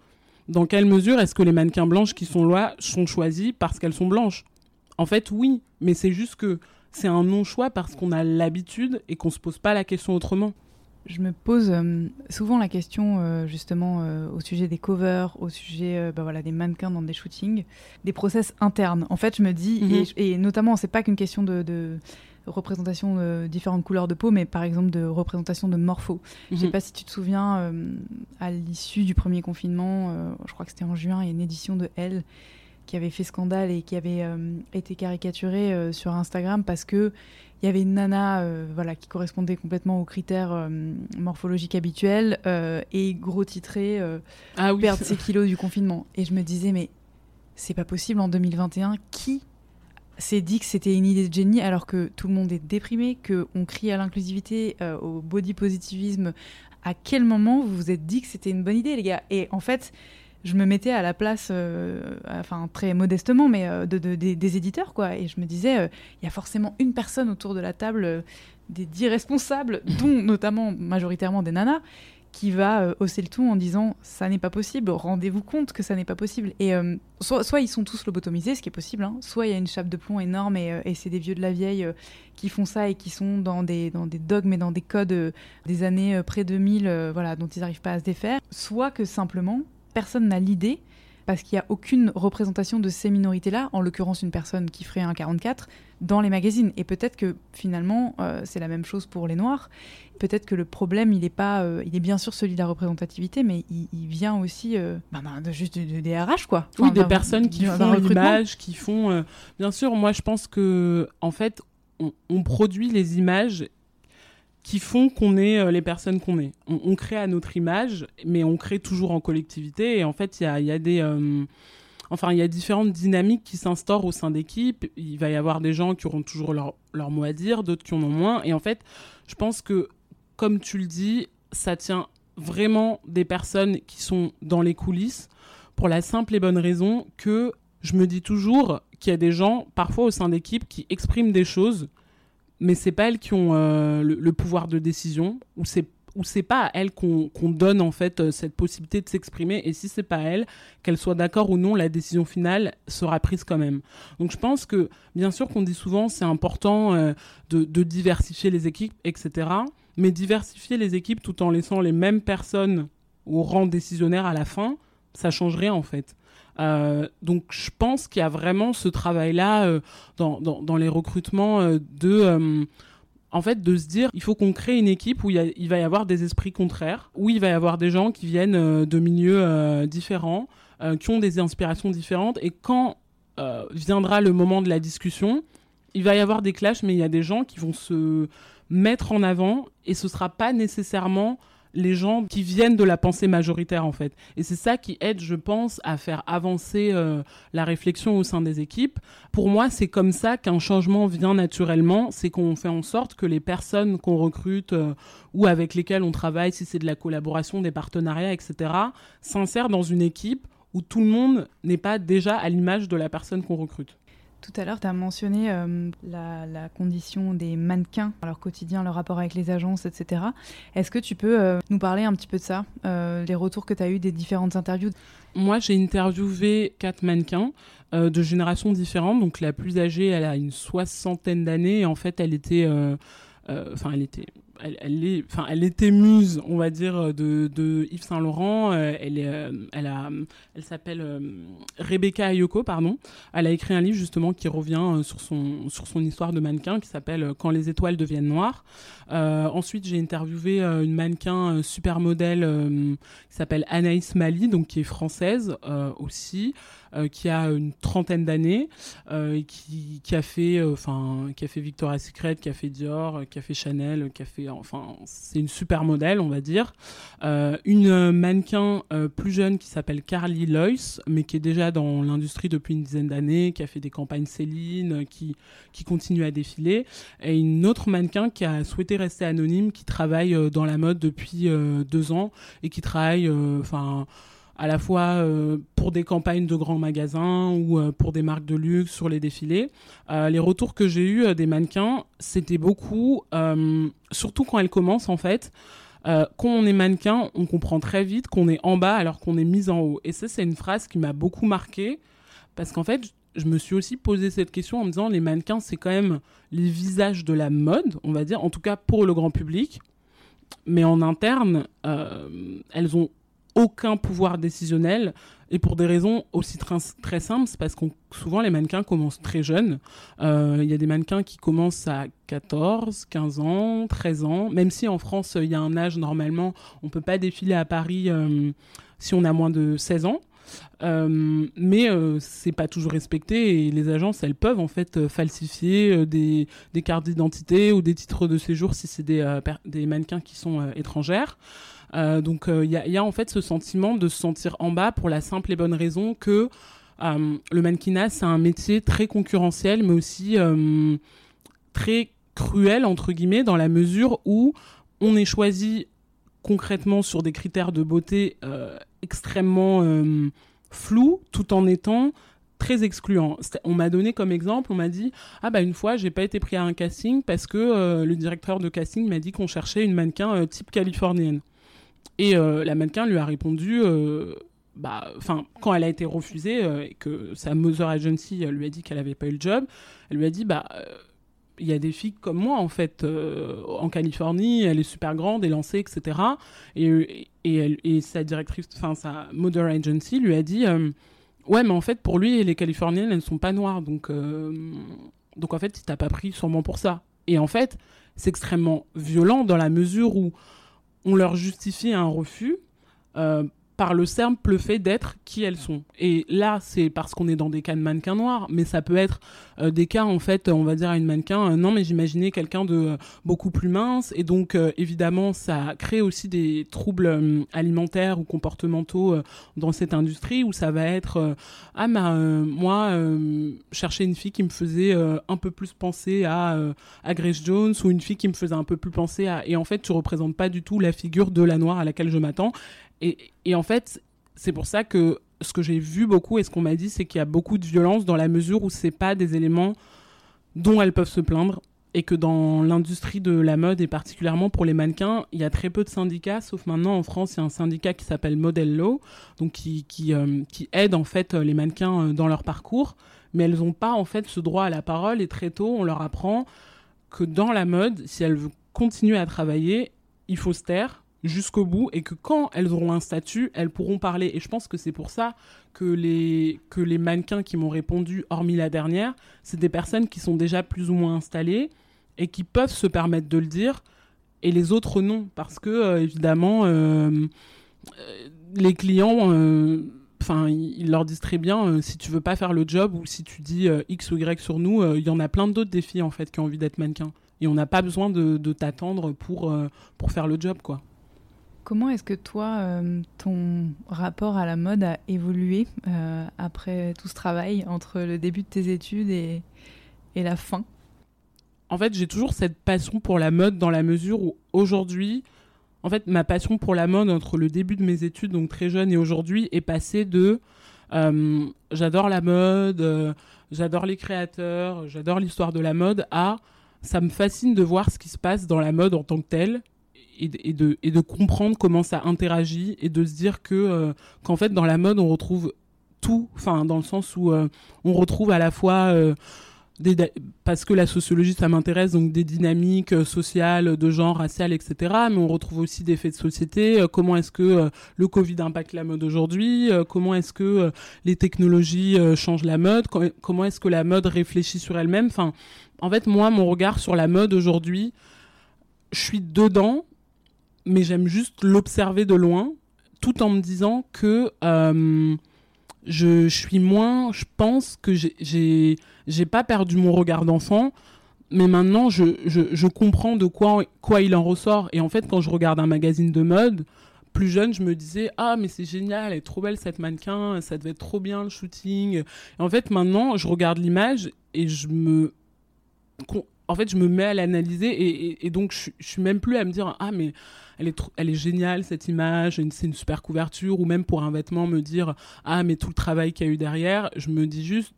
dans quelle mesure est-ce que les mannequins blanches qui sont là sont choisis parce qu'elles sont blanches? En fait, oui, mais c'est juste que c'est un non-choix parce qu'on a l'habitude et qu'on se pose pas la question autrement. Je me pose euh, souvent la question euh, justement euh, au sujet des covers, au sujet bah voilà, des mannequins dans des shootings, des process internes. En fait, je me dis, mhm. et, notamment, c'est pas qu'une question de représentation de différentes couleurs de peau, mais par exemple de représentation de morpho. Je ne sais mhm. pas si tu te souviens, euh, à l'issue du premier confinement, euh, je crois que c'était en juin, il y a une édition de Elle qui avait fait scandale et qui avait euh, été caricaturée sur Instagram parce que il y avait une nana voilà, qui correspondait complètement aux critères morphologiques habituels et gros titré ah perdre ses kilos du confinement. Et je me disais, mais c'est pas possible en 2021, qui c'est dit que c'était une idée de génie alors que tout le monde est déprimé, qu'on crie à l'inclusivité, euh, au body positivisme. À quel moment vous vous êtes dit que c'était une bonne idée, les gars? Et en fait, je me mettais à la place, euh, enfin très modestement, mais euh, de, des, éditeurs, quoi. Et je me disais, il y a forcément une personne autour de la table, des dix responsables, dont notamment majoritairement des nanas, qui va euh, hausser le ton en disant ça n'est pas possible, rendez-vous compte que ça n'est pas possible. Et euh, soit, ils sont tous lobotomisés, ce qui est possible, hein, soit il y a une chape de plomb énorme et, euh, c'est des vieux de la vieille qui font ça et qui sont dans des, dans des dogmes et dans des codes des années près-2000 voilà, dont ils n'arrivent pas à se défaire, soit que simplement personne n'a l'idée parce qu'il n'y a aucune représentation de ces minorités-là, en l'occurrence une personne qui ferait un 44, dans les magazines. Et peut-être que finalement, euh, c'est la même chose pour les Noirs. Peut-être que le problème, il est pas, euh, il est bien sûr celui de la représentativité, mais il, vient aussi euh, bah, bah, de, juste des RH, quoi. oui, des personnes qui font l'image, qui font. Bien sûr, moi, je pense que en fait, on produit les images qui font qu'on est euh, les personnes qu'on est. On, crée à notre image, mais on crée toujours en collectivité. Et en fait, il y a, des... Euh, Enfin, il y a différentes dynamiques qui s'instaurent au sein d'équipes. Il va y avoir des gens qui auront toujours leur, leur mot à dire, d'autres qui en ont moins. Et en fait, je pense que, comme tu le dis, ça tient vraiment des personnes qui sont dans les coulisses pour la simple et bonne raison que je me dis toujours qu'il y a des gens, parfois au sein d'équipes, qui expriment des choses, mais c'est pas elles qui ont euh, le, pouvoir de décision, ou c'est ou c'est pas à elles qu'on donne en fait euh, cette possibilité de s'exprimer. Et si c'est pas elles qu'elles soient d'accord ou non la décision finale sera prise quand même. Donc je pense que bien sûr qu'on dit souvent c'est important euh, de, diversifier les équipes etc mais diversifier les équipes tout en laissant les mêmes personnes au rang décisionnaire à la fin ça changerait en fait euh, donc je pense qu'il y a vraiment ce travail-là euh, dans, les recrutements euh, de en fait, de se dire, il faut qu'on crée une équipe où il, il, va y avoir des esprits contraires, où il va y avoir des gens qui viennent de milieux différents, qui ont des inspirations différentes, et quand viendra le moment de la discussion, il va y avoir des clashs, mais il y a des gens qui vont se mettre en avant, et ce sera pas nécessairement les gens qui viennent de la pensée majoritaire en fait. Et c'est ça qui aide, je pense, à faire avancer euh, la réflexion au sein des équipes. Pour moi, c'est comme ça qu'un changement vient naturellement, c'est qu'on fait en sorte que les personnes qu'on recrute euh, ou avec lesquelles on travaille, si c'est de la collaboration, des partenariats, etc., s'insèrent dans une équipe où tout le monde n'est pas déjà à l'image de la personne qu'on recrute. Tout à l'heure, tu as mentionné euh, la, condition des mannequins, leur quotidien, leur rapport avec les agences, etc. Est-ce que tu peux euh, nous parler un petit peu de ça, euh, les retours que tu as eus des différentes interviews? Moi, j'ai interviewé quatre mannequins de générations différentes. Donc, la plus âgée, elle a une soixantaine d'années. En fait, elle était. Enfin, elle était elle, est, enfin, elle était muse, on va dire, de, de Yves Saint Laurent. Euh, elle est, euh, elle a, elle s'appelle euh, Rebecca Ayoko, pardon. Elle a écrit un livre justement qui revient sur son, sur son histoire de mannequin, qui s'appelle Quand les étoiles deviennent noires. ensuite, j'ai interviewé une mannequin super modèle qui s'appelle Anaïs Mali, donc qui est française aussi. Euh, qui a une trentaine d'années, euh, qui, qui, a fait, euh, enfin, qui a fait Victoria's Secret, qui a fait Dior, qui a fait Chanel, qui a fait, enfin, c'est une super modèle, on va dire. une mannequin plus jeune qui s'appelle Carly Lois, mais qui est déjà dans l'industrie depuis une dizaine d'années, qui a fait des campagnes Céline, qui, qui continue à défiler. Et une autre mannequin qui a souhaité rester anonyme, qui travaille dans la mode depuis deux ans et qui travaille, enfin, à la fois euh, pour des campagnes de grands magasins ou euh, pour des marques de luxe sur les défilés. Euh, les retours que j'ai eus des mannequins, c'était beaucoup, surtout quand elles commencent en fait. quand on est mannequin, on comprend très vite qu'on est en bas alors qu'on est mis en haut. Et ça, c'est une phrase qui m'a beaucoup marqué parce qu'en fait, je me suis aussi posé cette question en me disant les mannequins, c'est quand même les visages de la mode, on va dire, en tout cas pour le grand public. Mais en interne, elles ont aucun pouvoir décisionnel et pour des raisons aussi très simples, c'est parce que souvent les mannequins commencent très jeunes. Euh, il y a des mannequins qui commencent à 14, 15 ans, 13 ans, même si en France il y a un âge normalement, on peut pas défiler à Paris euh, si on a moins de 16 ans. Euh, mais euh, c'est pas toujours respecté et les agences elles peuvent en fait falsifier des, des, cartes d'identité ou des titres de séjour si c'est des, des mannequins qui sont étrangères. Euh, donc il euh, y a, en fait ce sentiment de se sentir en bas pour la simple et bonne raison que euh, le mannequinat c'est un métier très concurrentiel mais aussi très cruel entre guillemets dans la mesure où on est choisi concrètement sur des critères de beauté extrêmement flous tout en étant très excluant. On m'a donné comme exemple, on m'a dit ah bah une fois j'ai pas été pris à un casting parce que le directeur de casting m'a dit qu'on cherchait une mannequin type californienne. Et euh, la mannequin lui a répondu, euh, bah, quand elle a été refusée euh, et que sa mother agency lui a dit qu'elle n'avait pas eu le job, elle lui a dit, bah, il y a des filles comme moi en fait en Californie, elle est super grande, lancée, etc. Et, et, et sa directrice, enfin sa mother agency lui a dit, ouais, mais en fait pour lui les Californiennes elles ne sont pas noires, donc donc en fait il t'a pas pris sûrement pour ça. Et en fait c'est extrêmement violent dans la mesure où on leur justifie un refus euh, par le simple fait d'être qui elles sont. Et là, c'est parce qu'on est dans des cas de mannequins noirs, mais ça peut être euh, des cas, en fait, on va dire à une mannequin, euh, non, mais j'imaginais quelqu'un de euh, beaucoup plus mince, et donc, évidemment, ça crée aussi des troubles alimentaires ou comportementaux dans cette industrie, où ça va être, ah, bah, moi, chercher une fille qui me faisait un peu plus penser à, à Grace Jones, ou une fille qui me faisait un peu plus penser à... Et en fait, tu représentes pas du tout la figure de la noire à laquelle je m'attends, et, en fait, c'est pour ça que ce que j'ai vu beaucoup et ce qu'on m'a dit, c'est qu'il y a beaucoup de violence dans la mesure où c'est pas des éléments dont elles peuvent se plaindre et que dans l'industrie de la mode et particulièrement pour les mannequins, il y a très peu de syndicats, sauf maintenant en France, il y a un syndicat qui s'appelle Model Law, donc qui, qui, euh, aide en fait les mannequins euh, dans leur parcours, mais elles n'ont pas en fait ce droit à la parole et très tôt on leur apprend que dans la mode, si elles veulent continuer à travailler, il faut se taire jusqu'au bout et que quand elles auront un statut, elles pourront parler. Et je pense que c'est pour ça que les, que les mannequins qui m'ont répondu, hormis la dernière, c'est des personnes qui sont déjà plus ou moins installées et qui peuvent se permettre de le dire et les autres non. Parce que, euh, évidemment, euh, euh, les clients enfin ils leur disent très bien si tu veux pas faire le job ou si tu dis x ou y sur nous il y en a plein d'autres défis en fait qui ont envie d'être mannequin et on n'a pas besoin de, de t'attendre pour pour faire le job quoi Comment est-ce que toi, euh, ton rapport à la mode a évolué euh, après tout ce travail entre le début de tes études et, la fin? En fait, j'ai toujours cette passion pour la mode dans la mesure où aujourd'hui, en fait, ma passion pour la mode entre le début de mes études, donc très jeune, et aujourd'hui, est passée de euh, j'adore la mode, j'adore les créateurs, j'adore l'histoire de la mode à ça me fascine de voir ce qui se passe dans la mode en tant que telle et, de, comprendre comment ça interagit et de se dire que euh, qu'en fait dans la mode on retrouve tout, enfin dans le sens où euh, on retrouve à la fois euh, parce que la sociologie ça m'intéresse donc des dynamiques sociales de genre racial etc mais on retrouve aussi des faits de société comment est-ce que le Covid impacte la mode aujourd'hui comment est-ce que les technologies changent la mode comment est-ce que la mode réfléchit sur elle-même. Enfin en fait moi mon regard sur la mode aujourd'hui je suis dedans mais j'aime juste l'observer de loin, tout en me disant que euh, je, suis moins, je pense que j'ai pas perdu mon regard d'enfant, mais maintenant je, je, comprends de quoi, quoi il en ressort. Et en fait, quand je regarde un magazine de mode, plus jeune, je me disais ah mais c'est génial, elle est trop belle cette mannequin, ça devait être trop bien le shooting. Et en fait, maintenant, je regarde l'image et je me en fait, je me mets à l'analyser et, donc je, je, suis même plus à me dire ah mais elle est elle est géniale cette image, c'est une super couverture ou même pour un vêtement me dire ah mais tout le travail qu'il y a eu derrière, je me dis juste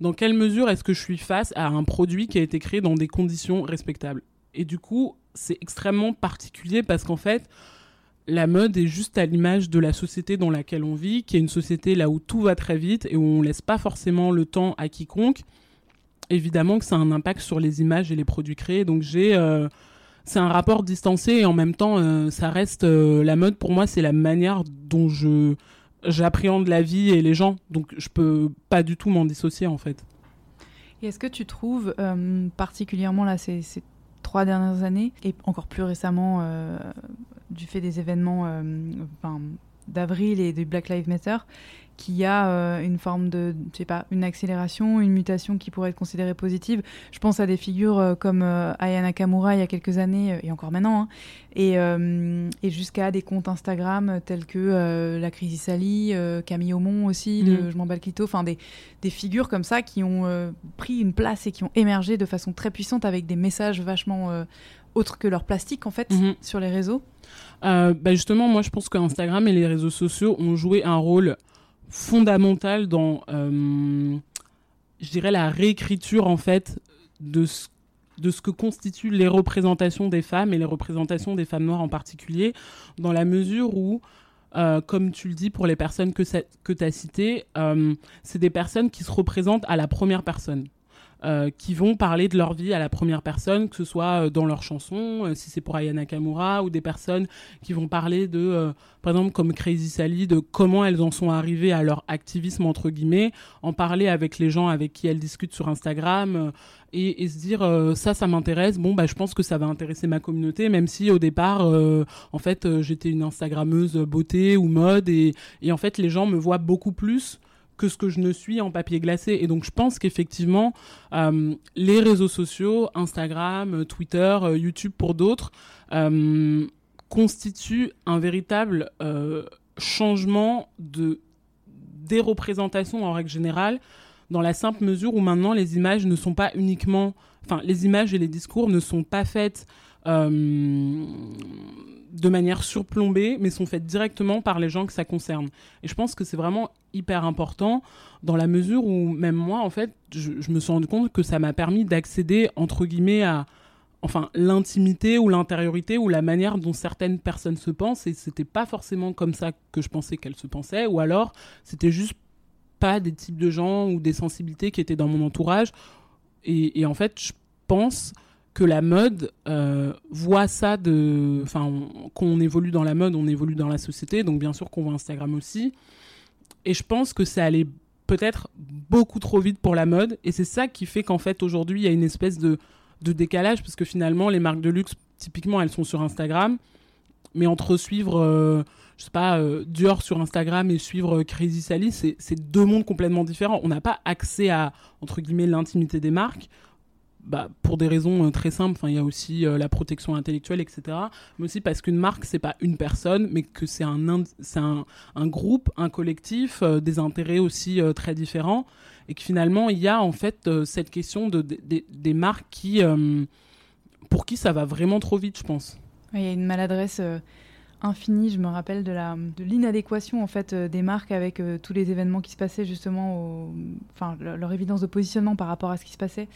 dans quelle mesure est-ce que je suis face à un produit qui a été créé dans des conditions respectables? Et du coup, c'est extrêmement particulier parce qu'en fait, la mode est juste à l'image de la société dans laquelle on vit, qui est une société là où tout va très vite et où on laisse pas forcément le temps à quiconque évidemment que ça a un impact sur les images et les produits créés. Donc j'ai euh, c'est un rapport distancé et en même temps euh, ça reste euh, la mode pour moi c'est la manière dont je j'appréhende la vie et les gens. Donc je peux pas du tout m'en dissocier en fait. Et est-ce que tu trouves particulièrement là ces, ces, trois dernières années et encore plus récemment du fait des événements d'avril et du Black Lives Matter qu'il y a euh, une forme de, je sais pas, une accélération, une mutation qui pourrait être considérée positive. Je pense à des figures euh, comme euh, Aya Nakamura il y a quelques années, et encore maintenant, hein, et, et jusqu'à des comptes Instagram tels que la Crisis Ali, Camille Aumont aussi, de mhm. Je m'en bats le enfin des, des figures comme ça qui ont pris une place et qui ont émergé de façon très puissante avec des messages vachement autres que leur plastique en fait mhm. sur les réseaux. bah justement, moi je pense qu'Instagram et les réseaux sociaux ont joué un rôle fondamentale dans, euh, je dirais, la réécriture en fait de ce, de ce que constituent les représentations des femmes et les représentations des femmes noires en particulier, dans la mesure où, euh, comme tu le dis pour les personnes que, que tu as citées, euh, c'est des personnes qui se représentent à la première personne. Euh, qui vont parler de leur vie à la première personne, que ce soit euh, dans leurs chansons, euh, si c'est pour Aya Nakamura, ou des personnes qui vont parler de, par exemple, comme Crazy Sally, de comment elles en sont arrivées à leur activisme, entre guillemets, en parler avec les gens avec qui elles discutent sur Instagram, et, se dire, ça, ça m'intéresse, bon, bah, je pense que ça va intéresser ma communauté, même si au départ, en fait, j'étais une Instagrammeuse beauté ou mode, et, et en fait, les gens me voient beaucoup plus que ce que je ne suis en papier glacé. Et donc je pense qu'effectivement, euh, les réseaux sociaux, Instagram, Twitter, euh, YouTube pour d'autres, euh, constituent un véritable changement de des représentations en règle générale, dans la simple mesure où maintenant les images ne sont pas uniquement, enfin les images et les discours ne sont pas faites de manière surplombée, mais sont faites directement par les gens que ça concerne. Et je pense que c'est vraiment hyper important dans la mesure où même moi, en fait, je, me suis rendu compte que ça m'a permis d'accéder, entre guillemets, à enfin l'intimité ou l'intériorité ou la manière dont certaines personnes se pensent. Et c'était pas forcément comme ça que je pensais qu'elles se pensaient. Ou alors c'était juste pas des types de gens ou des sensibilités qui étaient dans mon entourage. Et en fait je pense que la mode euh, voit ça de. Enfin, qu'on évolue dans la mode, on évolue dans la société, donc bien sûr qu'on voit Instagram aussi. Et je pense que ça allait peut-être beaucoup trop vite pour la mode, et c'est ça qui fait qu'en fait aujourd'hui il y a une espèce de, de décalage, parce que finalement les marques de luxe, typiquement, elles sont sur Instagram, mais entre suivre. Euh, je sais pas, euh, Dior sur Instagram et suivre Crazy Sally, c'est deux mondes complètement différents. On n'a pas accès à, entre guillemets, l'intimité des marques bah, pour des raisons euh, très simples. il y a aussi euh, la protection intellectuelle, etc. Mais aussi parce qu'une marque, c'est pas une personne, mais que c'est un, un, un, groupe, un collectif, euh, des intérêts aussi très différents. Et que finalement, il y a en fait cette question de, des marques qui, pour qui ça va vraiment trop vite, je pense. Il y a une maladresse infinie. Je me rappelle de la de l'inadéquation en fait des marques avec tous les événements qui se passaient justement, enfin leur évidence de positionnement par rapport à ce qui se passait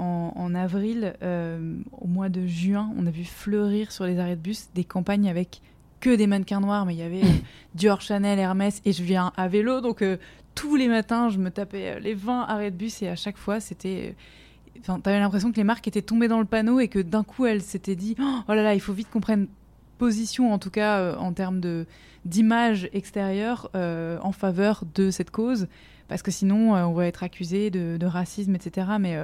en, avril, euh, au mois de juin, on a vu fleurir sur les arrêts de bus des campagnes avec que des mannequins noirs, mais il y avait euh, Dior, Chanel, Hermès, et je viens à vélo, donc euh, tous les matins, je me tapais les 20 arrêts de bus, et à chaque fois, c'était... Enfin, t'avais l'impression que les marques étaient tombées dans le panneau et que d'un coup, elles s'étaient dit Oh là là, il faut vite qu'on prenne position, en tout cas en termes de d'image extérieure, en faveur de cette cause, parce que sinon, on va être accusé de, de racisme, etc. Mais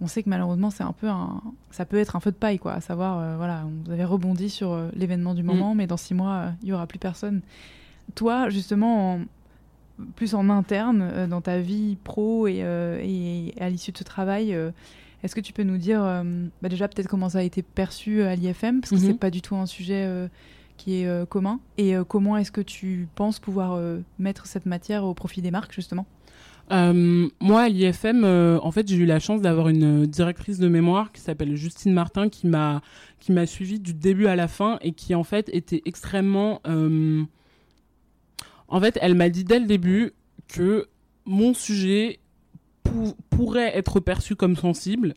on sait que malheureusement c'est un peu un, ça peut être un feu de paille quoi, à savoir euh, voilà, vous avez rebondi sur euh, l'événement du mm. moment, mais dans six mois euh, il y aura plus personne. Toi justement, plus en interne dans ta vie pro et, à l'issue de ce travail. Est-ce que tu peux nous dire bah, déjà peut-être comment ça a été perçu à l'IFM parce que c'est mm-hmm. pas du tout un sujet qui est commun et comment est-ce que tu penses pouvoir mettre cette matière au profit des marques justement? Euh, moi, à l'IFM, euh, en fait, j'ai eu la chance d'avoir une directrice de mémoire qui s'appelle Justine Martin, qui m'a qui m'a suivi du début à la fin et qui en fait était extrêmement. Euh, en fait, elle m'a dit dès le début que mon sujet pourrait être perçu comme sensible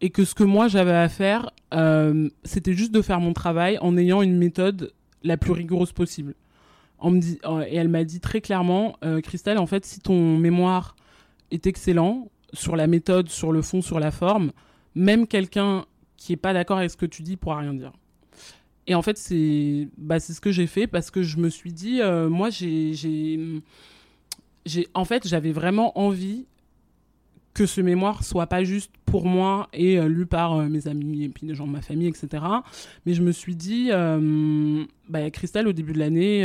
et que ce que moi j'avais à faire, c'était juste de faire mon travail en ayant une méthode la plus rigoureuse possible et elle m'a dit très clairement, euh, Christelle, en fait, si ton mémoire est excellent sur la méthode, sur le fond, sur la forme, même quelqu'un qui est pas d'accord avec ce que tu dis pourra rien dire. Et en fait, c'est bah, ce que j'ai fait parce que je me suis dit, euh, moi, j'ai, en fait, j'avais vraiment envie que ce mémoire soit pas juste pour moi et euh, lu par euh, mes amis et puis des gens de ma famille, etc. Mais je me suis dit, euh, bah, Christelle, au début de l'année,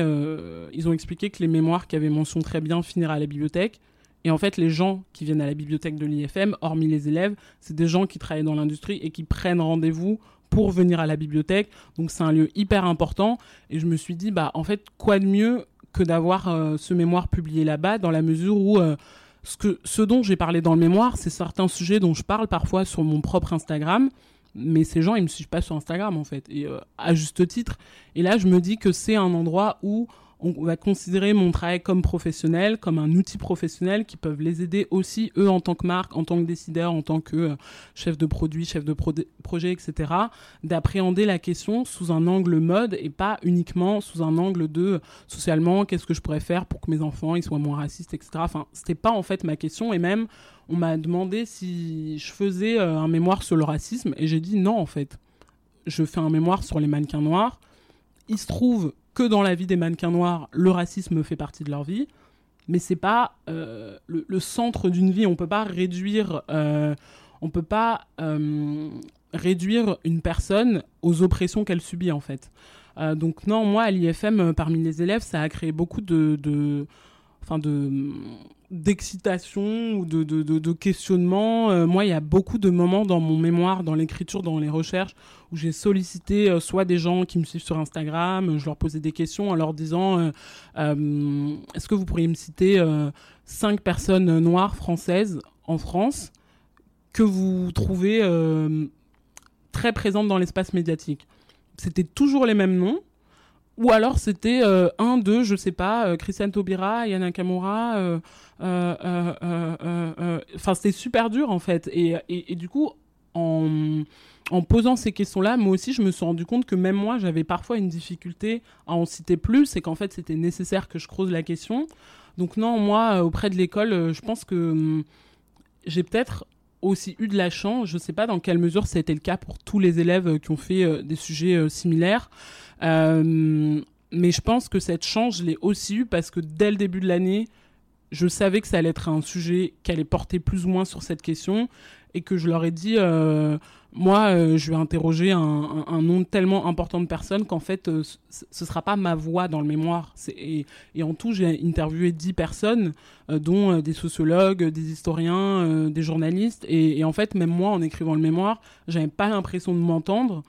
ils ont expliqué que les mémoires qui avaient mention très bien finiraient à la bibliothèque. Et en fait, les gens qui viennent à la bibliothèque de l'IFM, hormis les élèves, c'est des gens qui travaillent dans l'industrie et qui prennent rendez-vous pour venir à la bibliothèque. Donc c'est un lieu hyper important. Et je me suis dit, bah en fait, quoi de mieux que d'avoir ce mémoire publié là-bas, dans la mesure où ce, que, ce dont j'ai parlé dans le mémoire, c'est certains sujets dont je parle parfois sur mon propre Instagram, mais ces gens, ils me suivent pas sur Instagram en fait, et euh, à juste titre. Et là, je me dis que c'est un endroit où, on va considérer mon travail comme professionnel, comme un outil professionnel qui peuvent les aider aussi, eux, en tant que marque, en tant que décideur, en tant que euh, chef de produit, chef de projet, etc., d'appréhender la question sous un angle mode et pas uniquement sous un angle de socialement, qu'est-ce que je pourrais faire pour que mes enfants ils soient moins racistes, etc. Enfin, c'était pas en fait ma question et même on m'a demandé si je faisais euh, un mémoire sur le racisme et j'ai dit non en fait. Je fais un mémoire sur les mannequins noirs. Il se trouve que dans la vie des mannequins noirs, le racisme fait partie de leur vie, mais c'est pas euh, le, centre d'une vie. On peut pas réduire, euh, on peut pas euh, réduire une personne aux oppressions qu'elle subit en fait. donc non, moi à l'IFM, parmi les élèves, ça a créé beaucoup de, de de d'excitation ou de, de, de, questionnement. Euh, moi, il y a beaucoup de moments dans mon mémoire, dans l'écriture, dans les recherches, où j'ai sollicité euh, soit des gens qui me suivent sur Instagram, je leur posais des questions en leur disant euh, est-ce que vous pourriez me citer cinq personnes noires françaises en France que vous trouvez très présentes dans l'espace médiatique? C'était toujours les mêmes noms. Ou alors c'était un, deux, je sais pas, Christiane Taubira, Yana Kamura, euh, euh, euh, enfin, c'était super dur en fait. Et, et, du coup, en, en, posant ces questions-là, moi aussi, je me suis rendu compte que même moi, j'avais parfois une difficulté à en citer plus et qu'en fait, c'était nécessaire que je creuse la question. Donc non, moi, auprès de l'école, je pense que hum, j'ai peut-être aussi eu de la chance. Je ne sais pas dans quelle mesure ça a été le cas pour tous les élèves qui ont fait des sujets similaires. Mais je pense que cette chance, je l'ai aussi eue parce que dès le début de l'année, je savais que ça allait être un sujet qui allait porter plus ou moins sur cette question et que je leur ai dit, euh, moi, euh, je vais interroger un, nombre tellement important de personnes qu'en fait, euh, ce ne sera pas ma voix dans le mémoire. Et, en tout, j'ai interviewé dix personnes, dont des sociologues, des historiens, des journalistes. Et, et, en fait, même moi, en écrivant le mémoire, j'avais pas l'impression de m'entendre.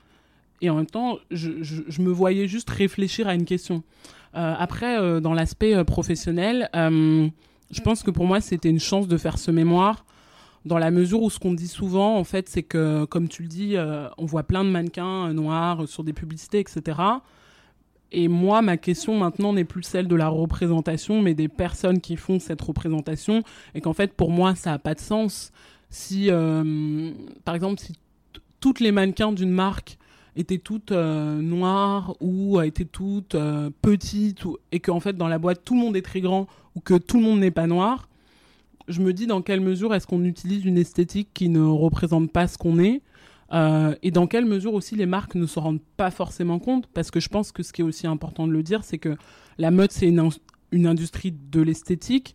Et en même temps, je, je, me voyais juste réfléchir à une question. après, dans l'aspect professionnel, je pense que pour moi, c'était une chance de faire ce mémoire dans la mesure où ce qu'on dit souvent, en fait, c'est que, comme tu le dis, euh, on voit plein de mannequins euh, noirs sur des publicités, etc. Et moi, ma question maintenant n'est plus celle de la représentation, mais des personnes qui font cette représentation. Et qu'en fait, pour moi, ça n'a pas de sens. Si, euh, par exemple, si toutes les mannequins d'une marque étaient toutes noires ou étaient toutes petites, et qu'en fait, dans la boîte, tout le monde est très grand ou que tout le monde n'est pas noir, je me dis dans quelle mesure est-ce qu'on utilise une esthétique qui ne représente pas ce qu'on est euh, et dans quelle mesure aussi les marques ne s'en rendent pas forcément compte parce que je pense que ce qui est aussi important de le dire c'est que la mode c'est une industrie de l'esthétique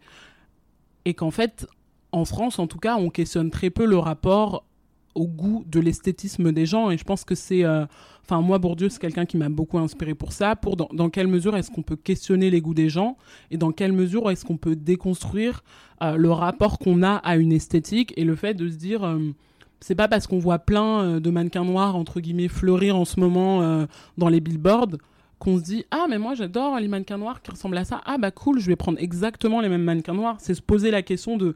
et qu'en fait en France en tout cas on questionne très peu le rapport au goût de l'esthétisme des gens et je pense que c'est euh, enfin moi Bourdieu c'est quelqu'un qui m'a beaucoup inspiré pour ça. Pour dans, quelle mesure est-ce qu'on peut questionner les goûts des gens et dans quelle mesure est-ce qu'on peut déconstruire euh, le rapport qu'on a à une esthétique et le fait de se dire euh, c'est pas parce qu'on voit plein de mannequins noirs entre guillemets fleurir en ce moment dans les billboards qu'on se dit ah mais moi j'adore les mannequins noirs qui ressemblent à ça. Ah bah cool je vais prendre exactement les mêmes mannequins noirs c'est se poser la question de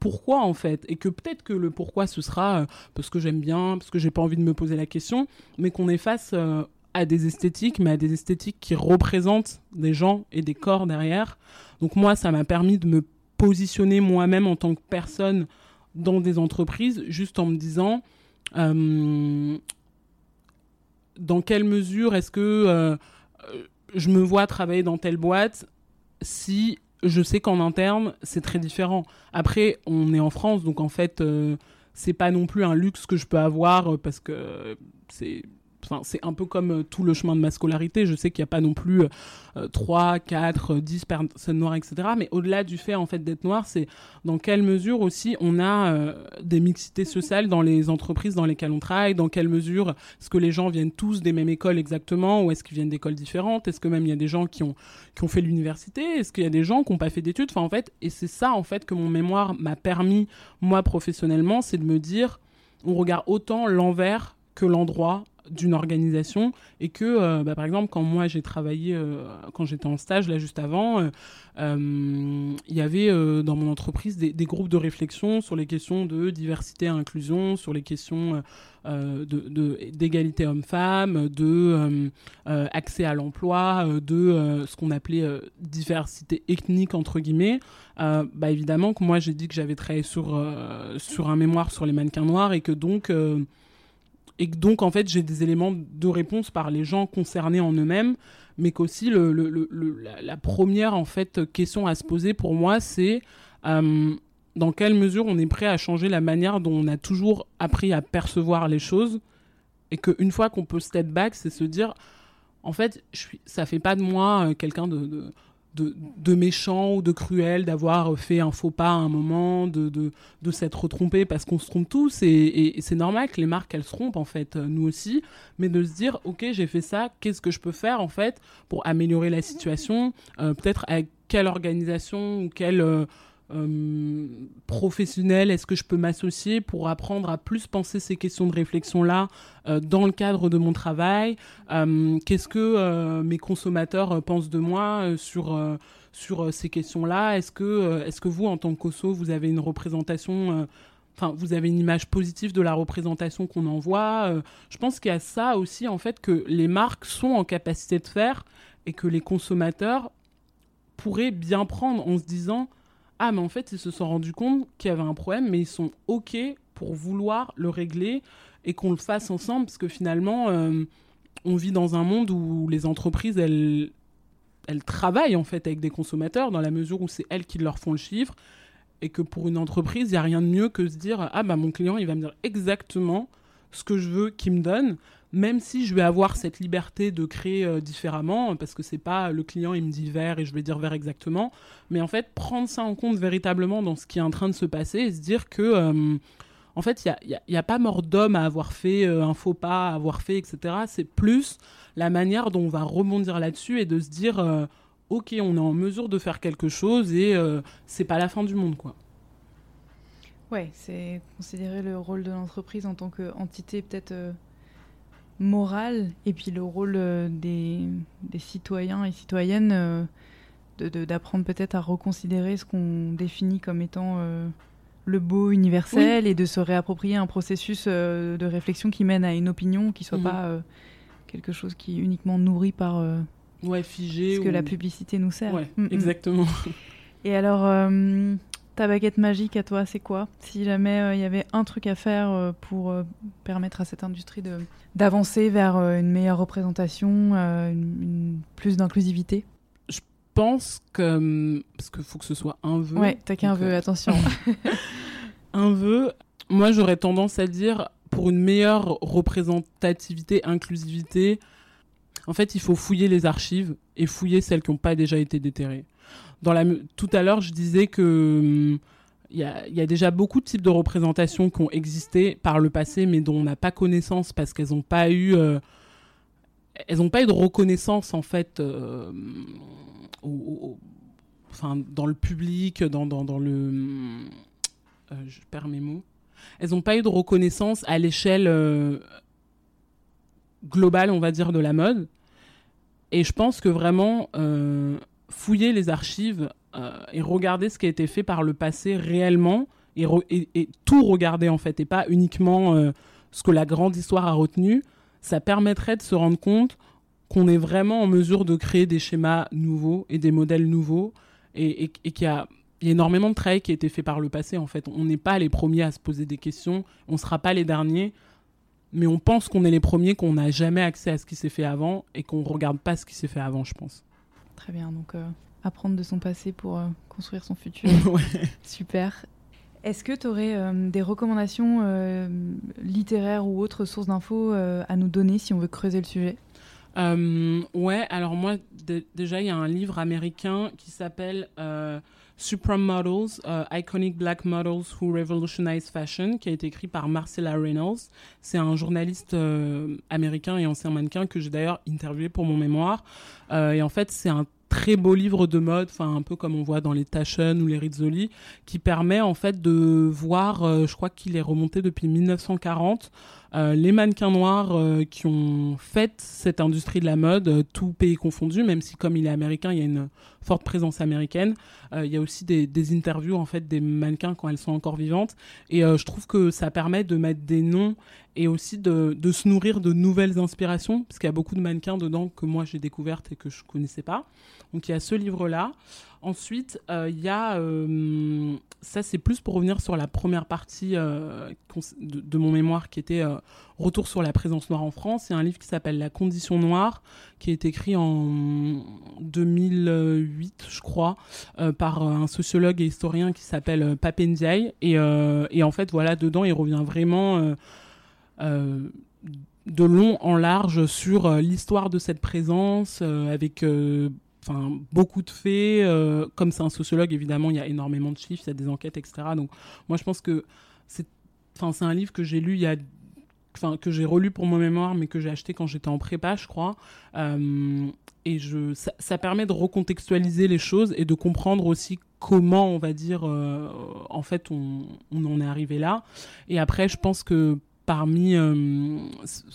pourquoi en fait. Et que peut-être que le pourquoi ce sera euh, parce que j'aime bien parce que j'ai pas envie de me poser la question mais qu'on est face euh, à des esthétiques mais à des esthétiques qui représentent des gens et des corps derrière. Donc moi ça m'a permis de me positionner moi-même en tant que personne dans des entreprises juste en me disant euh, dans quelle mesure est-ce que je me vois travailler dans telle boîte si je sais qu'en interne, c'est très différent. Après, on est en France, donc en fait, euh, c'est pas non plus un luxe que je peux avoir euh, parce que c'est c'est un peu comme euh, tout le chemin de ma scolarité. Je sais qu'il n'y a pas non plus 3, 4, 10 personnes noires, etc. Mais au-delà du fait en fait d'être noir, c'est dans quelle mesure aussi on a euh, des mixités sociales dans les entreprises dans lesquelles on travaille, dans quelle mesure est-ce que les gens viennent tous des mêmes écoles exactement, ou est-ce qu'ils viennent d'écoles différentes, est-ce que même il y a des gens qui ont, fait l'université, est-ce qu'il y a des gens qui n'ont pas fait d'études, en fait, et c'est ça en fait que mon mémoire m'a permis, moi professionnellement, c'est de me dire, on regarde autant l'envers que l'endroit d'une organisation et que, euh, bah, par exemple, quand moi j'ai travaillé, euh, quand j'étais en stage là juste avant, il y avait dans mon entreprise des, groupes de réflexion sur les questions de diversité et inclusion, sur les questions d'égalité de, homme-femme, de accès à l'emploi, de ce qu'on appelait diversité ethnique entre guillemets. bah évidemment que moi j'ai dit que j'avais travaillé sur sur un mémoire sur les mannequins noirs et que donc et donc en fait j'ai des éléments de réponse par les gens concernés en eux-mêmes mais qu'aussi la, première en fait question à se poser pour moi c'est euh, dans quelle mesure on est prêt à changer la manière dont on a toujours appris à percevoir les choses et qu'une fois qu'on peut step back c'est se dire en fait je suis, ça fait pas de moi euh, quelqu'un de, méchant ou de cruel, d'avoir fait un faux pas à un moment, de, de, s'être trompé parce qu'on se trompe tous. Et, c'est normal que les marques, elles se trompent, en fait, euh, nous aussi. Mais de se dire, OK, j'ai fait ça, qu'est-ce que je peux faire, en fait, pour améliorer la situation euh, Peut-être avec quelle organisation ou quelle... Euh, euh, professionnel Est-ce que je peux m'associer pour apprendre à plus penser ces questions de réflexion-là euh, dans le cadre de mon travail euh, Qu'est-ce que mes consommateurs pensent de moi sur, sur ces questions-là? Est-ce que, est que vous, en tant que COSO, vous avez une représentation Enfin, vous avez une image positive de la représentation qu'on envoie. je pense qu'il y a ça aussi, en fait, que les marques sont en capacité de faire et que les consommateurs pourraient bien prendre en se disant ah mais en fait ils se sont rendus compte qu'il y avait un problème mais ils sont ok pour vouloir le régler et qu'on le fasse ensemble parce que finalement euh, on vit dans un monde où les entreprises elles elles travaillent en fait avec des consommateurs dans la mesure où c'est elles qui leur font le chiffre et que pour une entreprise il n'y a rien de mieux que se dire ah bah mon client il va me dire exactement ce que je veux qu'il me donne même si je vais avoir cette liberté de créer euh, différemment, parce que c'est pas le client, il me dit vert et je vais dire vert exactement, mais en fait, prendre ça en compte véritablement dans ce qui est en train de se passer et se dire que, euh, en fait, il n'y a, pas mort d'homme à avoir fait euh, un faux pas, à avoir fait, etc. C'est plus la manière dont on va rebondir là-dessus et de se dire, ok, on est en mesure de faire quelque chose et c'est pas la fin du monde, quoi. Ouais, c'est considérer le rôle de l'entreprise en tant qu'entité peut-être morale et puis le rôle euh, des, des citoyens et citoyennes euh, d'apprendre peut-être à reconsidérer ce qu'on définit comme étant euh, le beau universel et de se réapproprier un processus de réflexion qui mène à une opinion qui soit mhm. pas quelque chose qui est uniquement nourri par ouais, figé ce que la publicité nous sert. Ouais, mm, mm. exactement. Et alors, ta baguette magique à toi, c'est quoi Si jamais euh, il y avait un truc à faire euh, pour euh, permettre à cette industrie de d'avancer vers une meilleure représentation, une, plus d'inclusivité? Je pense que hum, parce qu'il faut que ce soit un vœu. Ouais, t'as qu'un vœu, attention. un vœu. Moi, j'aurais tendance à dire pour une meilleure représentativité, inclusivité. En fait, il faut fouiller les archives et fouiller celles qui n'ont pas déjà été déterrées tout à l'heure, je disais que hum, il y, a, déjà beaucoup de types de représentations qui ont existé par le passé, mais dont on n'a pas connaissance parce qu'elles n'ont pas eu, euh, elles n'ont pas eu de reconnaissance en fait, euh, enfin dans le public, dans, le, euh, je perds mes mots. Elles n'ont pas eu de reconnaissance à l'échelle globale, on va dire, de la mode. Et je pense que vraiment, fouiller les archives euh, et regarder ce qui a été fait par le passé réellement et, tout regarder en fait et pas uniquement euh, ce que la grande histoire a retenu, ça permettrait de se rendre compte qu'on est vraiment en mesure de créer des schémas nouveaux et des modèles nouveaux et, et qu'il y a énormément de travail qui a été fait par le passé en fait. On n'est pas les premiers à se poser des questions, on ne sera pas les derniers, mais on pense qu'on est les premiers, qu'on n'a jamais accès à ce qui s'est fait avant et qu'on ne regarde pas ce qui s'est fait avant, je pense. Très bien, donc euh, apprendre de son passé pour euh, construire son futur. Super. Est-ce que tu aurais euh, des recommandations littéraires ou autres sources d'infos à nous donner si on veut creuser le sujet? Ouais, alors moi, déjà, il y a un livre américain qui s'appelle Supreme Models, Iconic Black Models Who Revolutionize Fashion, qui a été écrit par Marcella Reynolds. C'est un journaliste américain et ancien mannequin que j'ai d'ailleurs interviewé pour mon mémoire. et en fait, c'est un très beau livre de mode, enfin un peu comme on voit dans les Taschen ou les Rizzoli, qui permet en fait de voir, euh, je crois qu'il est remonté depuis 1940, les mannequins noirs qui ont fait cette industrie de la mode, tout pays confondu, même si comme il est américain, il y a une forte présence américaine. il y a aussi des, interviews en fait des mannequins quand elles sont encore vivantes, et je trouve que ça permet de mettre des noms et aussi de, de se nourrir de nouvelles inspirations, parce qu'il y a beaucoup de mannequins dedans que moi j'ai découvertes et que je connaissais pas. Donc il y a ce livre-là. Ensuite, euh, il y a, euh, ça c'est plus pour revenir sur la première partie euh, de, mon mémoire qui était Retour sur la présence noire en France. Il y a un livre qui s'appelle La condition noire, qui est écrit en 2008, je crois, par un sociologue et historien qui s'appelle Papendiaï. Et, et en fait, voilà, dedans, il revient vraiment de long en large sur l'histoire de cette présence, avec beaucoup de faits. Euh, comme c'est un sociologue, évidemment, il y a énormément de chiffres, il y a des enquêtes, etc. Donc moi, je pense que c'est un livre que j'ai lu il y a, enfin, que j'ai relu pour mon mémoire, mais que j'ai acheté quand j'étais en prépa, je crois. Euh, et je, ça, permet de recontextualiser les choses et de comprendre aussi comment, on va dire, euh, en fait, on, on en est arrivé là. Et après, je pense que parmi, euh,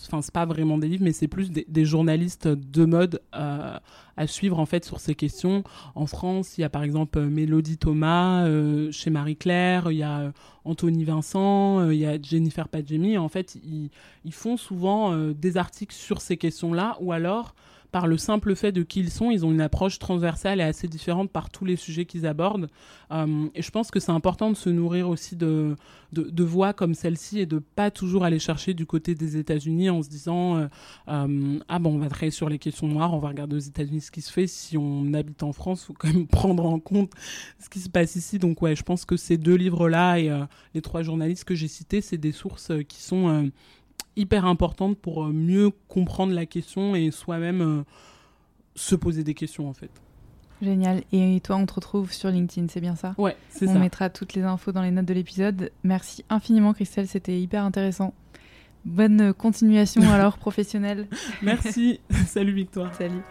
enfin c'est pas vraiment des livres, mais c'est plus des, journalistes de mode euh, à suivre en fait sur ces questions. En France, il y a par exemple Mélodie Thomas euh, chez Marie Claire, il y a Anthony Vincent, il y a Jennifer Padjemi. En fait, ils, ils font souvent des articles sur ces questions-là, ou alors par le simple fait de qui ils sont, ils ont une approche transversale et assez différente par tous les sujets qu'ils abordent. Euh, et je pense que c'est important de se nourrir aussi de, de, voix comme celle-ci et de pas toujours aller chercher du côté des États-Unis en se disant euh, euh, ah bon on va travailler sur les questions noires, on va regarder aux États-Unis ce qui se fait. Si on habite en France, faut quand même prendre en compte ce qui se passe ici. Donc ouais, je pense que ces deux livres-là et les trois journalistes que j'ai cités, c'est des sources qui sont hyper importante pour euh, mieux comprendre la question et soi-même euh, se poser des questions en fait. Génial. Et toi, on te retrouve sur LinkedIn, c'est bien ça? Ouais, c'est ça. On mettra toutes les infos dans les notes de l'épisode. Merci infiniment, Christelle, c'était hyper intéressant. Bonne continuation alors professionnelle. Merci. Salut Victoire. Salut.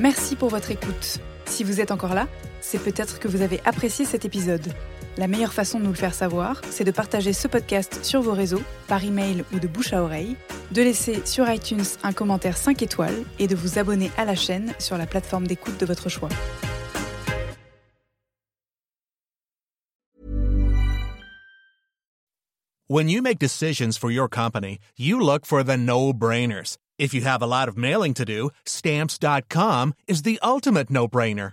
Merci pour votre écoute. Si vous êtes encore là, c'est peut-être que vous avez apprécié cet épisode. La meilleure façon de nous le faire savoir, c'est de partager ce podcast sur vos réseaux, par email ou de bouche à oreille, de laisser sur iTunes un commentaire 5 étoiles et de vous abonner à la chaîne sur la plateforme d'écoute de votre choix. When you make decisions for your company, you look for the no-brainers. If you have a lot of mailing to do, stamps.com is the ultimate no-brainer.